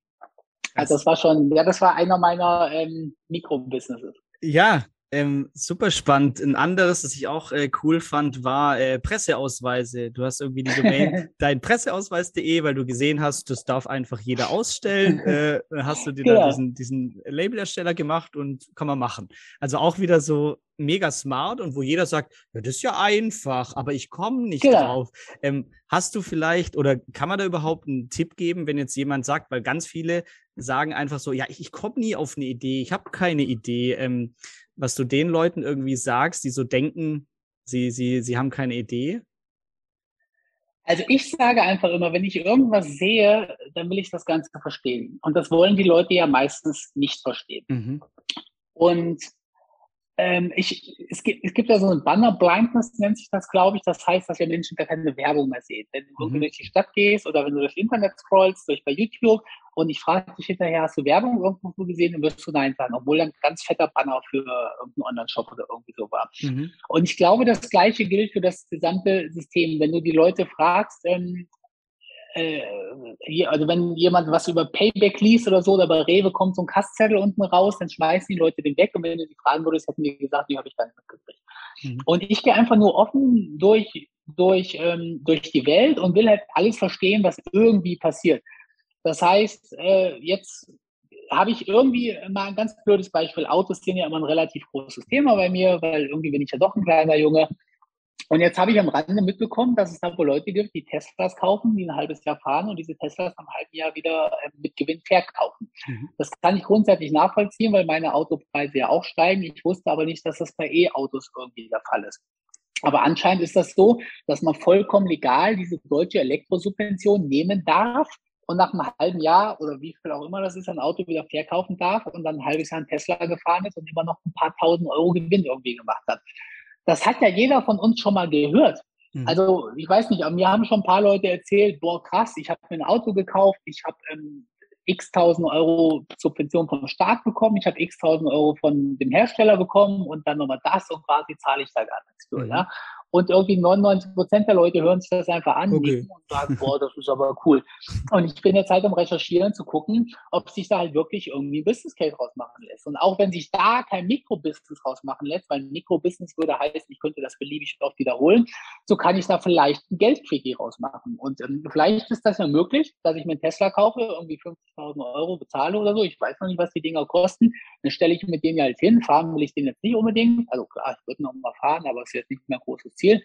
Also das war schon, ja, das war einer meiner ähm, Mikrobusinesses. Ja, ähm, super spannend. Ein anderes, das ich auch äh, cool fand, war äh, Presseausweise. Du hast irgendwie die Domain [laughs] dein Presseausweis.de, weil du gesehen hast, das darf einfach jeder ausstellen. [laughs] Äh, hast du dir ja. da diesen, diesen Labelersteller gemacht und kann man machen. Also auch wieder so mega smart und wo jeder sagt, ja, das ist ja einfach, aber ich komme nicht genau. drauf. Ähm, hast du vielleicht oder kann man da überhaupt einen Tipp geben, wenn jetzt jemand sagt, weil ganz viele sagen einfach so, ja, ich, ich komme nie auf eine Idee, ich habe keine Idee. Ähm, was du den Leuten irgendwie sagst, die so denken, sie, sie, sie haben keine Idee? Also ich sage einfach immer, wenn ich irgendwas sehe, dann will ich das Ganze verstehen. Und das wollen die Leute ja meistens nicht verstehen. Mhm. Und ähm, ich, es, gibt, es gibt ja so ein Banner Blindness, nennt sich das, glaube ich. Das heißt, dass wir Menschen gar keine Werbung mehr sehen. Wenn du mhm. durch die Stadt gehst oder wenn du durchs Internet scrollst, durch bei YouTube und ich frage dich hinterher, hast du Werbung irgendwo gesehen, dann wirst du Nein sagen, obwohl dann ganz fetter Banner für irgendeinen Online-Shop oder irgendwie so war. Mhm. Und ich glaube, das Gleiche gilt für das gesamte System. Wenn du die Leute fragst, ähm, äh, hier, also wenn jemand was über Payback liest oder so, oder bei Rewe kommt so ein Kastzettel unten raus, dann schmeißen die Leute den weg und wenn du die fragen würdest, hätten die gesagt, die habe ich gar nicht mitgekriegt. Mhm. Und ich gehe einfach nur offen durch, durch, ähm, durch die Welt und will halt alles verstehen, was irgendwie passiert. Das heißt, äh, jetzt habe ich irgendwie mal ein ganz blödes Beispiel. Autos sind ja immer ein relativ großes Thema bei mir, weil irgendwie bin ich ja doch ein kleiner Junge. Und jetzt habe ich am Rande mitbekommen, dass es da wohl Leute gibt, die Teslas kaufen, die ein halbes Jahr fahren und diese Teslas am halben Jahr wieder äh, mit Gewinn verkaufen. Mhm. Das kann ich grundsätzlich nachvollziehen, weil meine Autopreise ja auch steigen. Ich wusste aber nicht, dass das bei E-Autos irgendwie der Fall ist. Aber anscheinend ist das so, dass man vollkommen legal diese deutsche Elektrosubvention nehmen darf und nach einem halben Jahr oder wie viel auch immer das ist, ein Auto wieder verkaufen darf und dann ein halbes Jahr ein Tesla gefahren ist und immer noch ein paar tausend Euro Gewinn irgendwie gemacht hat. Das hat ja jeder von uns schon mal gehört. Mhm. Also ich weiß nicht, aber mir haben schon ein paar Leute erzählt, boah krass, ich habe mir ein Auto gekauft, ich habe ähm, x tausend Euro Subvention vom Staat bekommen, ich habe x tausend Euro von dem Hersteller bekommen und dann nochmal das und quasi zahle ich da gar nichts für. Mhm. Ja? Und irgendwie 99 Prozent der Leute hören sich das einfach an okay. und sagen, boah, das ist aber cool. Und ich bin jetzt halt am Recherchieren zu gucken, ob sich da halt wirklich irgendwie ein Business Case rausmachen lässt. Und auch wenn sich da kein Mikrobusiness rausmachen lässt, weil Mikrobusiness würde heißen, ich könnte das beliebig oft wiederholen, so kann ich da vielleicht ein Geldquickie rausmachen. Und ähm, vielleicht ist das ja möglich, dass ich mir einen Tesla kaufe, irgendwie 50.000 Euro bezahle oder so. Ich weiß noch nicht, was die Dinger kosten. Dann stelle ich mit denen ja halt hin. Fahren will ich den jetzt nicht unbedingt. Also klar, ich würde noch mal fahren, aber es ist jetzt nicht mehr großes Ziel.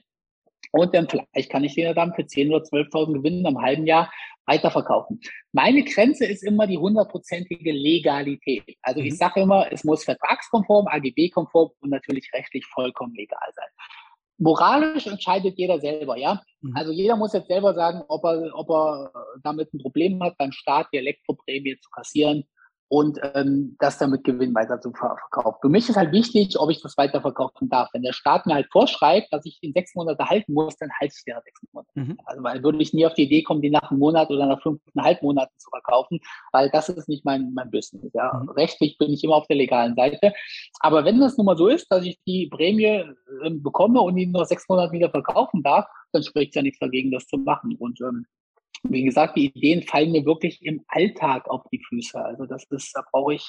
Und dann vielleicht kann ich den ja dann für 10.000 oder 12.000 Gewinn im halben Jahr weiterverkaufen. Meine Grenze ist immer die hundertprozentige Legalität. Also mhm. ich sage immer, es muss vertragskonform, AGB-konform und natürlich rechtlich vollkommen legal sein. Moralisch entscheidet jeder selber, ja. Mhm. Also jeder muss jetzt selber sagen, ob er, ob er damit ein Problem hat, beim Staat die Elektroprämie zu kassieren und ähm, das dann mit Gewinn weiter zu verkaufen. Für mich ist halt wichtig, ob ich das weiterverkaufen darf. Wenn der Staat mir halt vorschreibt, dass ich in sechs Monate halten muss, dann halte ich den nach sechs Monate. Mhm. Also weil würde ich nie auf die Idee kommen, die nach einem Monat oder nach fünfeinhalb Monaten zu verkaufen, weil das ist nicht mein, mein Business. Ja. Mhm. Rechtlich bin ich immer auf der legalen Seite. Aber wenn das nun mal so ist, dass ich die Prämie äh, bekomme und ihn nach sechs Monaten wieder verkaufen darf, dann spricht ja nichts dagegen, das zu machen. Und ähm, wie gesagt, die Ideen fallen mir wirklich im Alltag auf die Füße. Also das ist, da brauche ich,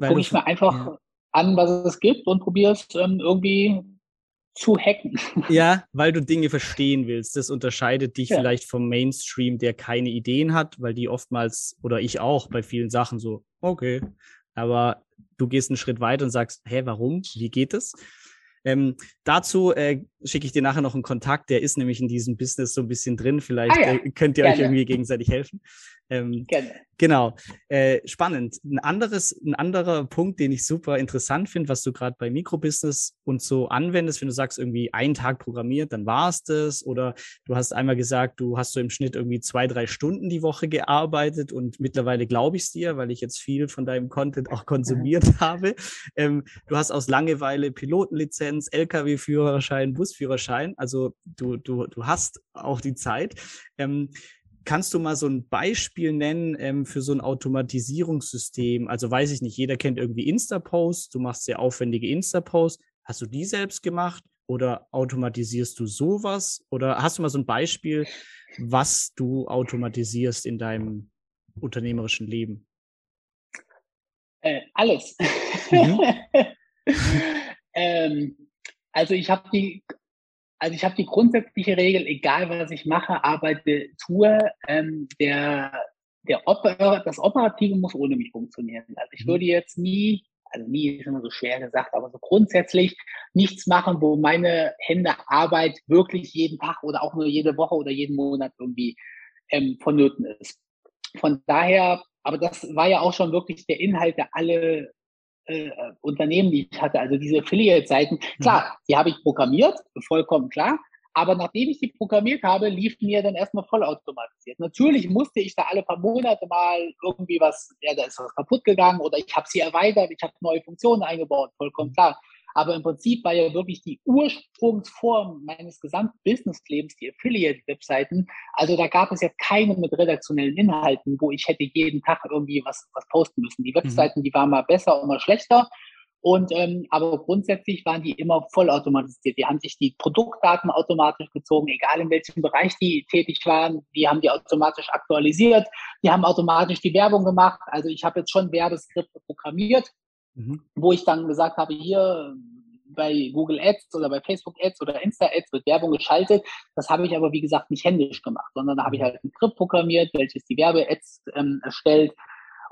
gucke ich mir einfach ja. an, was es gibt und probiere es ähm, irgendwie zu hacken. [laughs] Ja, weil du Dinge verstehen willst. Das unterscheidet dich ja. vielleicht vom Mainstream, der keine Ideen hat, weil die oftmals, oder ich auch, bei vielen Sachen so, okay. Aber du gehst einen Schritt weiter und sagst, hä, warum? Wie geht es? Ähm, dazu äh, schicke ich dir nachher noch einen Kontakt, der ist nämlich in diesem Business so ein bisschen drin. Vielleicht ah, ja. äh, könnt ihr Gerne. euch irgendwie gegenseitig helfen. Ähm, Gerne. Genau. Äh, spannend. Ein anderes, ein anderer Punkt, den ich super interessant finde, was du gerade bei Mikrobusiness und so anwendest, wenn du sagst, irgendwie einen Tag programmiert, dann war es das. Oder du hast einmal gesagt, du hast so im Schnitt irgendwie zwei, drei Stunden die Woche gearbeitet und mittlerweile glaube ich es dir, weil ich jetzt viel von deinem Content auch konsumiert habe. Ähm, du hast aus Langeweile Pilotenlizenz, Lkw-Führerschein, Busführerschein. Also du, du, du hast auch die Zeit. Ähm, Kannst du mal so ein Beispiel nennen ähm, für so ein Automatisierungssystem? Also weiß ich nicht, jeder kennt irgendwie Insta-Posts, du machst sehr aufwendige Insta-Posts. Hast du die selbst gemacht oder automatisierst du sowas? Oder hast du mal so ein Beispiel, was du automatisierst in deinem unternehmerischen Leben? Äh, alles. Mhm. [laughs] ähm, also ich habe die also ich habe die grundsätzliche Regel, egal was ich mache, arbeite, tue, ähm, der, der Oper, das Operative muss ohne mich funktionieren. Also ich mhm. würde jetzt nie, also nie ist immer so schwer gesagt, aber so grundsätzlich nichts machen, wo meine Hände Arbeit wirklich jeden Tag oder auch nur jede Woche oder jeden Monat irgendwie ähm, vonnöten ist. Von daher, aber das war ja auch schon wirklich der Inhalt, der alle äh, Unternehmen, die ich hatte, also diese Affiliate-Seiten, mhm. klar, die habe ich programmiert, vollkommen klar. Aber nachdem ich die programmiert habe, lief mir dann erstmal vollautomatisiert. Natürlich musste ich da alle paar Monate mal irgendwie was, ja, da ist was kaputt gegangen oder ich habe sie erweitert, ich habe neue Funktionen eingebaut, vollkommen mhm. klar. Aber im Prinzip war ja wirklich die Ursprungsform meines gesamten Businesslebens die Affiliate-Webseiten. Also da gab es ja keine mit redaktionellen Inhalten, wo ich hätte jeden Tag irgendwie was, was posten müssen. Die mhm. Webseiten, mhm. die waren mal besser und mal schlechter. Und ähm, aber grundsätzlich waren die immer vollautomatisiert. Die haben sich die Produktdaten automatisch gezogen, egal in welchem Bereich die tätig waren. Die haben die automatisch aktualisiert. Die haben automatisch die Werbung gemacht. Also ich habe jetzt schon Werbeskripte programmiert mhm. wo ich dann gesagt habe, hier bei Google Ads oder bei Facebook Ads oder Insta Ads wird Werbung geschaltet. Das habe ich aber, wie gesagt, nicht händisch gemacht, sondern da habe ich mhm. halt ein Skript programmiert, welches die Werbe-Ads ähm, erstellt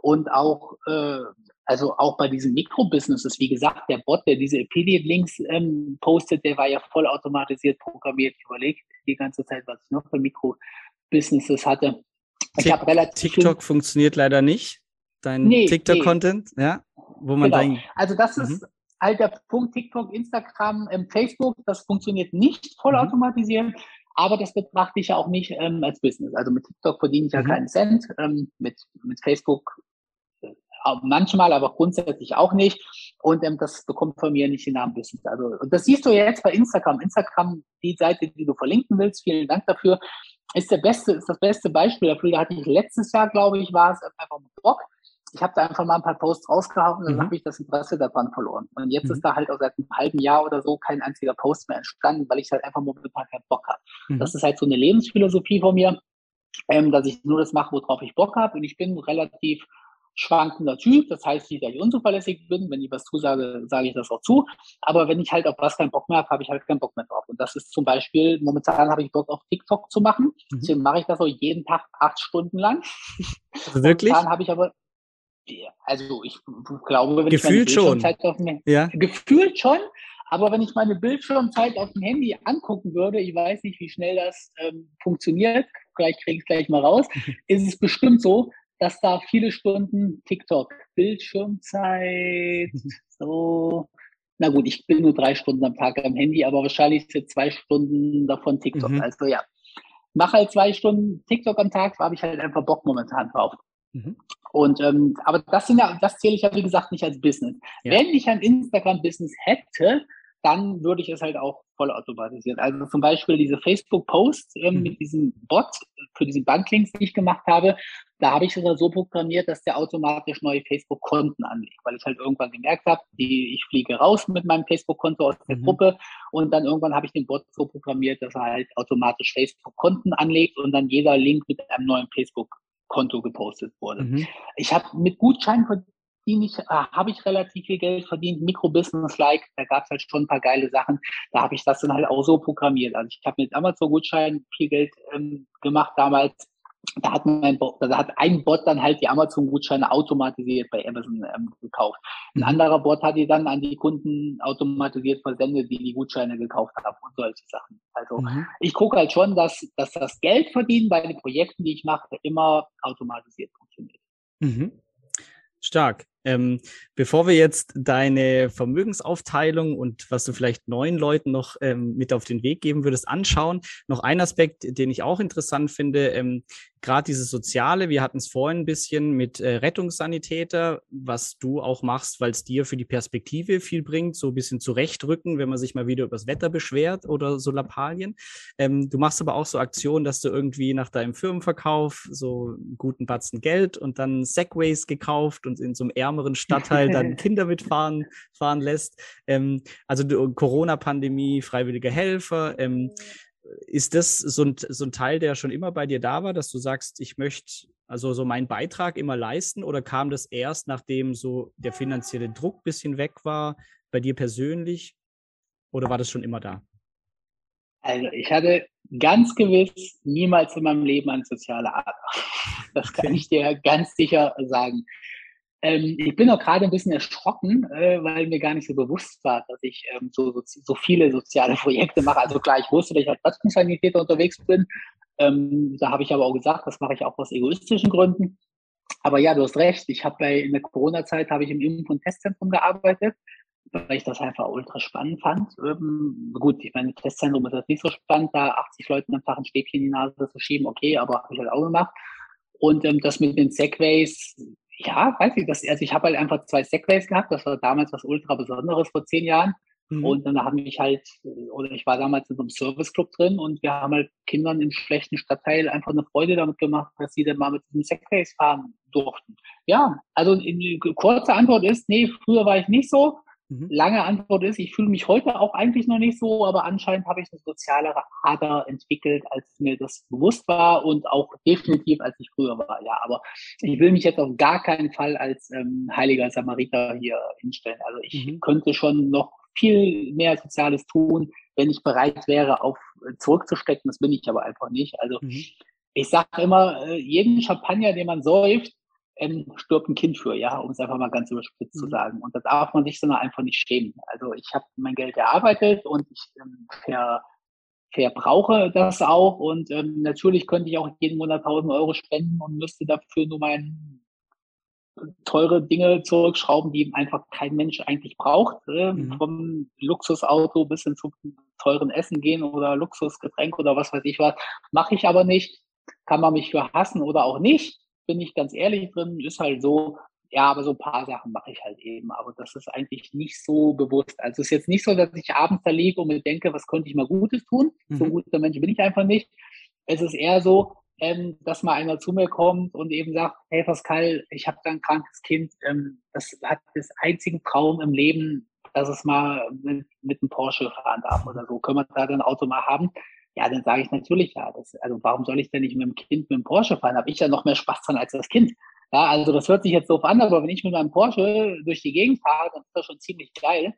und auch, äh, also auch bei diesen Mikrobusinesses, wie gesagt, der Bot, der diese Affiliate-Links ähm, postet, der war ja vollautomatisiert programmiert. Ich überlege die ganze Zeit, was ich noch für Mikrobusinesses hatte. Ich habe relativ TikTok funktioniert leider nicht. Dein nee, TikTok-Content, nee. ja? Wo man genau. Also das mhm. ist halt der Punkt TikTok, Instagram, ähm, Facebook, das funktioniert nicht vollautomatisiert, mhm. aber das betrachte ich ja auch nicht ähm, als Business. Also mit TikTok verdiene ich ja mhm. keinen Cent, ähm, mit, mit Facebook äh, manchmal, aber grundsätzlich auch nicht. Und ähm, das bekommt von mir nicht den Namen Business. Also, und das siehst du jetzt bei Instagram. Instagram, die Seite, die du verlinken willst, vielen Dank dafür, ist der beste, ist das beste Beispiel dafür. Da hatte ich letztes Jahr, glaube ich, war es einfach ein Blog ich habe da einfach mal ein paar Posts rausgehauen und dann mhm. habe ich das Interesse daran verloren. Und jetzt mhm. ist da halt auch seit einem halben Jahr oder so kein einziger Post mehr entstanden, weil ich halt einfach momentan keinen Bock habe. Mhm. Das ist halt so eine Lebensphilosophie von mir, ähm, dass ich nur das mache, worauf ich Bock habe. Und ich bin relativ schwankender Typ. Das heißt nicht, dass ich unzuverlässig bin. Wenn ich was zusage, sage ich das auch zu. Aber wenn ich halt auf was keinen Bock mehr habe, habe ich halt keinen Bock mehr drauf. Und das ist zum Beispiel, momentan habe ich Bock auf TikTok zu machen. Mhm. Deswegen mache ich das auch jeden Tag acht Stunden lang. Also wirklich? Momentan habe ich aber, also ich glaube, wenn Gefühlt ich meine Bildschirmzeit schon. auf dem, ja. Gefühlt schon, aber wenn ich meine Bildschirmzeit auf dem Handy angucken würde, ich weiß nicht, wie schnell das ähm, funktioniert, vielleicht kriege ich es gleich mal raus, [laughs] ist es bestimmt so, dass da viele Stunden TikTok, Bildschirmzeit, [laughs] so. Na gut, ich bin nur drei Stunden am Tag am Handy, aber wahrscheinlich sind zwei Stunden davon TikTok. Mhm. Also ja, mache halt zwei Stunden TikTok am Tag, habe ich halt einfach Bock momentan drauf. Mhm. Und ähm, aber das sind ja, das zähle ich ja wie gesagt nicht als Business. Ja. Wenn ich ein Instagram-Business hätte, dann würde ich es halt auch vollautomatisieren. Also zum Beispiel diese Facebook-Posts ähm, mhm. mit diesem Bot für diese Banklinks, die ich gemacht habe, da habe ich sogar so programmiert, dass der automatisch neue Facebook-Konten anlegt, weil ich halt irgendwann gemerkt habe, die, ich fliege raus mit meinem Facebook-Konto aus der mhm. Gruppe und dann irgendwann habe ich den Bot so programmiert, dass er halt automatisch Facebook-Konten anlegt und dann jeder Link mit einem neuen Facebook-Konto gepostet wurde. Mhm. Ich habe mit Gutscheinen verdiene ich, äh, habe ich relativ viel Geld verdient, Mikrobusiness-like, da gab es halt schon ein paar geile Sachen, da habe ich das dann halt auch so programmiert. Also ich habe mit Amazon-Gutscheinen viel Geld ähm, gemacht damals. Da hat, mein da hat ein Bot dann halt die Amazon-Gutscheine automatisiert bei Amazon ähm, gekauft. Ein mhm. anderer Bot hat die dann an die Kunden automatisiert versendet, die die Gutscheine gekauft haben und solche Sachen. Also mhm. ich gucke halt schon, dass, dass das Geld verdienen bei den Projekten, die ich mache, immer automatisiert funktioniert. Mhm. Stark. Ähm, bevor wir jetzt deine Vermögensaufteilung und was du vielleicht neuen Leuten noch ähm, mit auf den Weg geben würdest, anschauen, noch ein Aspekt, den ich auch interessant finde. Ähm, gerade dieses Soziale, wir hatten es vorhin ein bisschen mit äh, Rettungssanitäter, was du auch machst, weil es dir für die Perspektive viel bringt, so ein bisschen zurechtrücken, wenn man sich mal wieder übers Wetter beschwert oder so Lappalien. Ähm, du machst aber auch so Aktionen, dass du irgendwie nach deinem Firmenverkauf so einen guten Batzen Geld und dann Segways gekauft und in so einem ärmeren Stadtteil dann [laughs] Kinder mitfahren fahren lässt. Ähm, also Corona-Pandemie, freiwillige Helfer. Ähm, ist das so ein, so ein Teil, der schon immer bei dir da war, dass du sagst, ich möchte also so meinen Beitrag immer leisten oder kam das erst, nachdem so der finanzielle Druck ein bisschen weg war, bei dir persönlich oder war das schon immer da? Also ich hatte ganz gewiss niemals in meinem Leben eine soziale Ader. Das kann ich dir ganz sicher sagen. Ähm, ich bin auch gerade ein bisschen erschrocken, äh, weil mir gar nicht so bewusst war, dass ich ähm, so, so, so, viele soziale Projekte mache. Also klar, ich wusste, dass ich als Rettungssanitäter unterwegs bin. Ähm, da habe ich aber auch gesagt, das mache ich auch aus egoistischen Gründen. Aber ja, du hast recht. Ich habe bei in der Corona-Zeit habe ich im Impf- und Testzentrum gearbeitet, weil ich das einfach ultra spannend fand. Ähm, gut, ich meine, Testzentrum ist das nicht so spannend, da 80 Leuten Tag ein Stäbchen in die Nase zu schieben, okay, aber habe ich halt auch gemacht. Und ähm, das mit den Segways, ja, weiß ich, das, also ich habe halt einfach zwei Segways gehabt, das war damals was ultra Besonderes vor zehn Jahren. Mhm. Und dann haben mich halt, oder ich war damals in so einem Serviceclub drin und wir haben halt Kindern im schlechten Stadtteil einfach eine Freude damit gemacht, dass sie dann mal mit diesem Segways fahren durften. Ja, also die kurze Antwort ist, nee, früher war ich nicht so. Mhm. Lange Antwort ist, ich fühle mich heute auch eigentlich noch nicht so, aber anscheinend habe ich eine sozialere Ader entwickelt, als mir das bewusst war und auch definitiv, als ich früher war. Ja, aber ich will mich jetzt auf gar keinen Fall als ähm, heiliger Samariter hier hinstellen. Also ich mhm. könnte schon noch viel mehr Soziales tun, wenn ich bereit wäre, auf äh, zurückzustecken. Das bin ich aber einfach nicht. Also mhm. ich sage immer, äh, jeden Champagner, den man säuft, ähm, stirbt ein Kind für, ja, um es einfach mal ganz überspitzt mhm. zu sagen. Und da darf man sich so einfach nicht schämen. Also ich habe mein Geld erarbeitet und ich ähm, ver, verbrauche das auch. Und ähm, natürlich könnte ich auch jeden Monat 1000 Euro spenden und müsste dafür nur mein teure Dinge zurückschrauben, die einfach kein Mensch eigentlich braucht. Äh, mhm. Vom Luxusauto bis hin zum teuren Essen gehen oder Luxusgetränk oder was weiß ich was. Mache ich aber nicht. Kann man mich für hassen oder auch nicht bin ich ganz ehrlich drin, ist halt so, ja, aber so ein paar Sachen mache ich halt eben. Aber das ist eigentlich nicht so bewusst. Also es ist jetzt nicht so, dass ich abends da liege und mir denke, was könnte ich mal Gutes tun. Mhm. So ein guter Mensch bin ich einfach nicht. Es ist eher so, ähm, dass mal einer zu mir kommt und eben sagt, hey Pascal, ich habe da ein krankes Kind, ähm, das hat das einzige Traum im Leben, dass es mal mit, mit einem Porsche fahren darf oder so. Können wir da ein Auto mal haben? Ja, dann sage ich natürlich ja. Das, also warum soll ich denn nicht mit dem Kind mit dem Porsche fahren? Habe ich ja noch mehr Spaß dran als das Kind. Ja, also das hört sich jetzt doof an, aber wenn ich mit meinem Porsche durch die Gegend fahre, dann ist das schon ziemlich geil.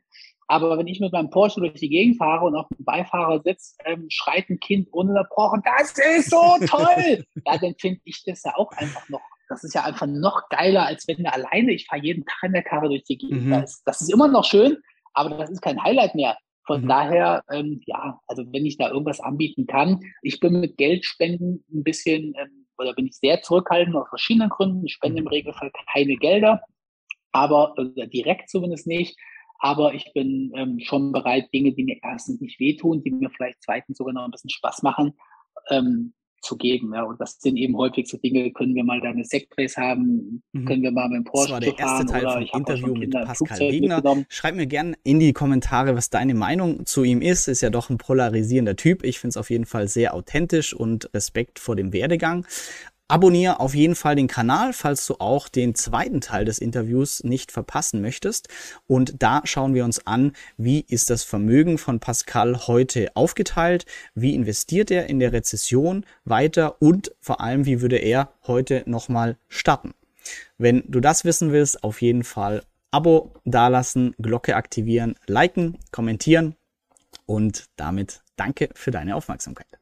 Aber wenn ich mit meinem Porsche durch die Gegend fahre und auf dem Beifahrersitz ähm, schreit ein Kind ununterbrochen, das ist so toll, [laughs] ja, dann finde ich das ja auch einfach noch, das ist ja einfach noch geiler, als wenn alleine, ich fahre jeden Tag in der Karre durch die Gegend. Mhm. Das, das, ist immer noch schön, aber das ist kein Highlight mehr. Von mhm. daher, ähm, ja, also wenn ich da irgendwas anbieten kann, ich bin mit Geldspenden ein bisschen, ähm, oder bin ich sehr zurückhaltend aus verschiedenen Gründen. Ich spende im mhm. Regelfall keine Gelder, aber äh, direkt zumindest nicht. Aber ich bin ähm, schon bereit, Dinge, die mir erstens nicht wehtun, die mir vielleicht zweitens sogar noch ein bisschen Spaß machen, ähm, zu geben. Ja. Und das sind eben häufig so Dinge, können wir mal da eine haben, mhm. können wir mal mit dem Porsche Das war der erste Teil vom Interview mit Pascal Wegner. Schreib mir gerne in die Kommentare, was deine Meinung zu ihm ist. Ist ja doch ein polarisierender Typ. Ich finde es auf jeden Fall sehr authentisch und Respekt vor dem Werdegang. Abonniere auf jeden Fall den Kanal, falls du auch den zweiten Teil des Interviews nicht verpassen möchtest. Und da schauen wir uns an, wie ist das Vermögen von Pascal heute aufgeteilt, wie investiert er in der Rezession weiter und vor allem, wie würde er heute nochmal starten. Wenn du das wissen willst, auf jeden Fall Abo dalassen, Glocke aktivieren, liken, kommentieren und damit danke für deine Aufmerksamkeit.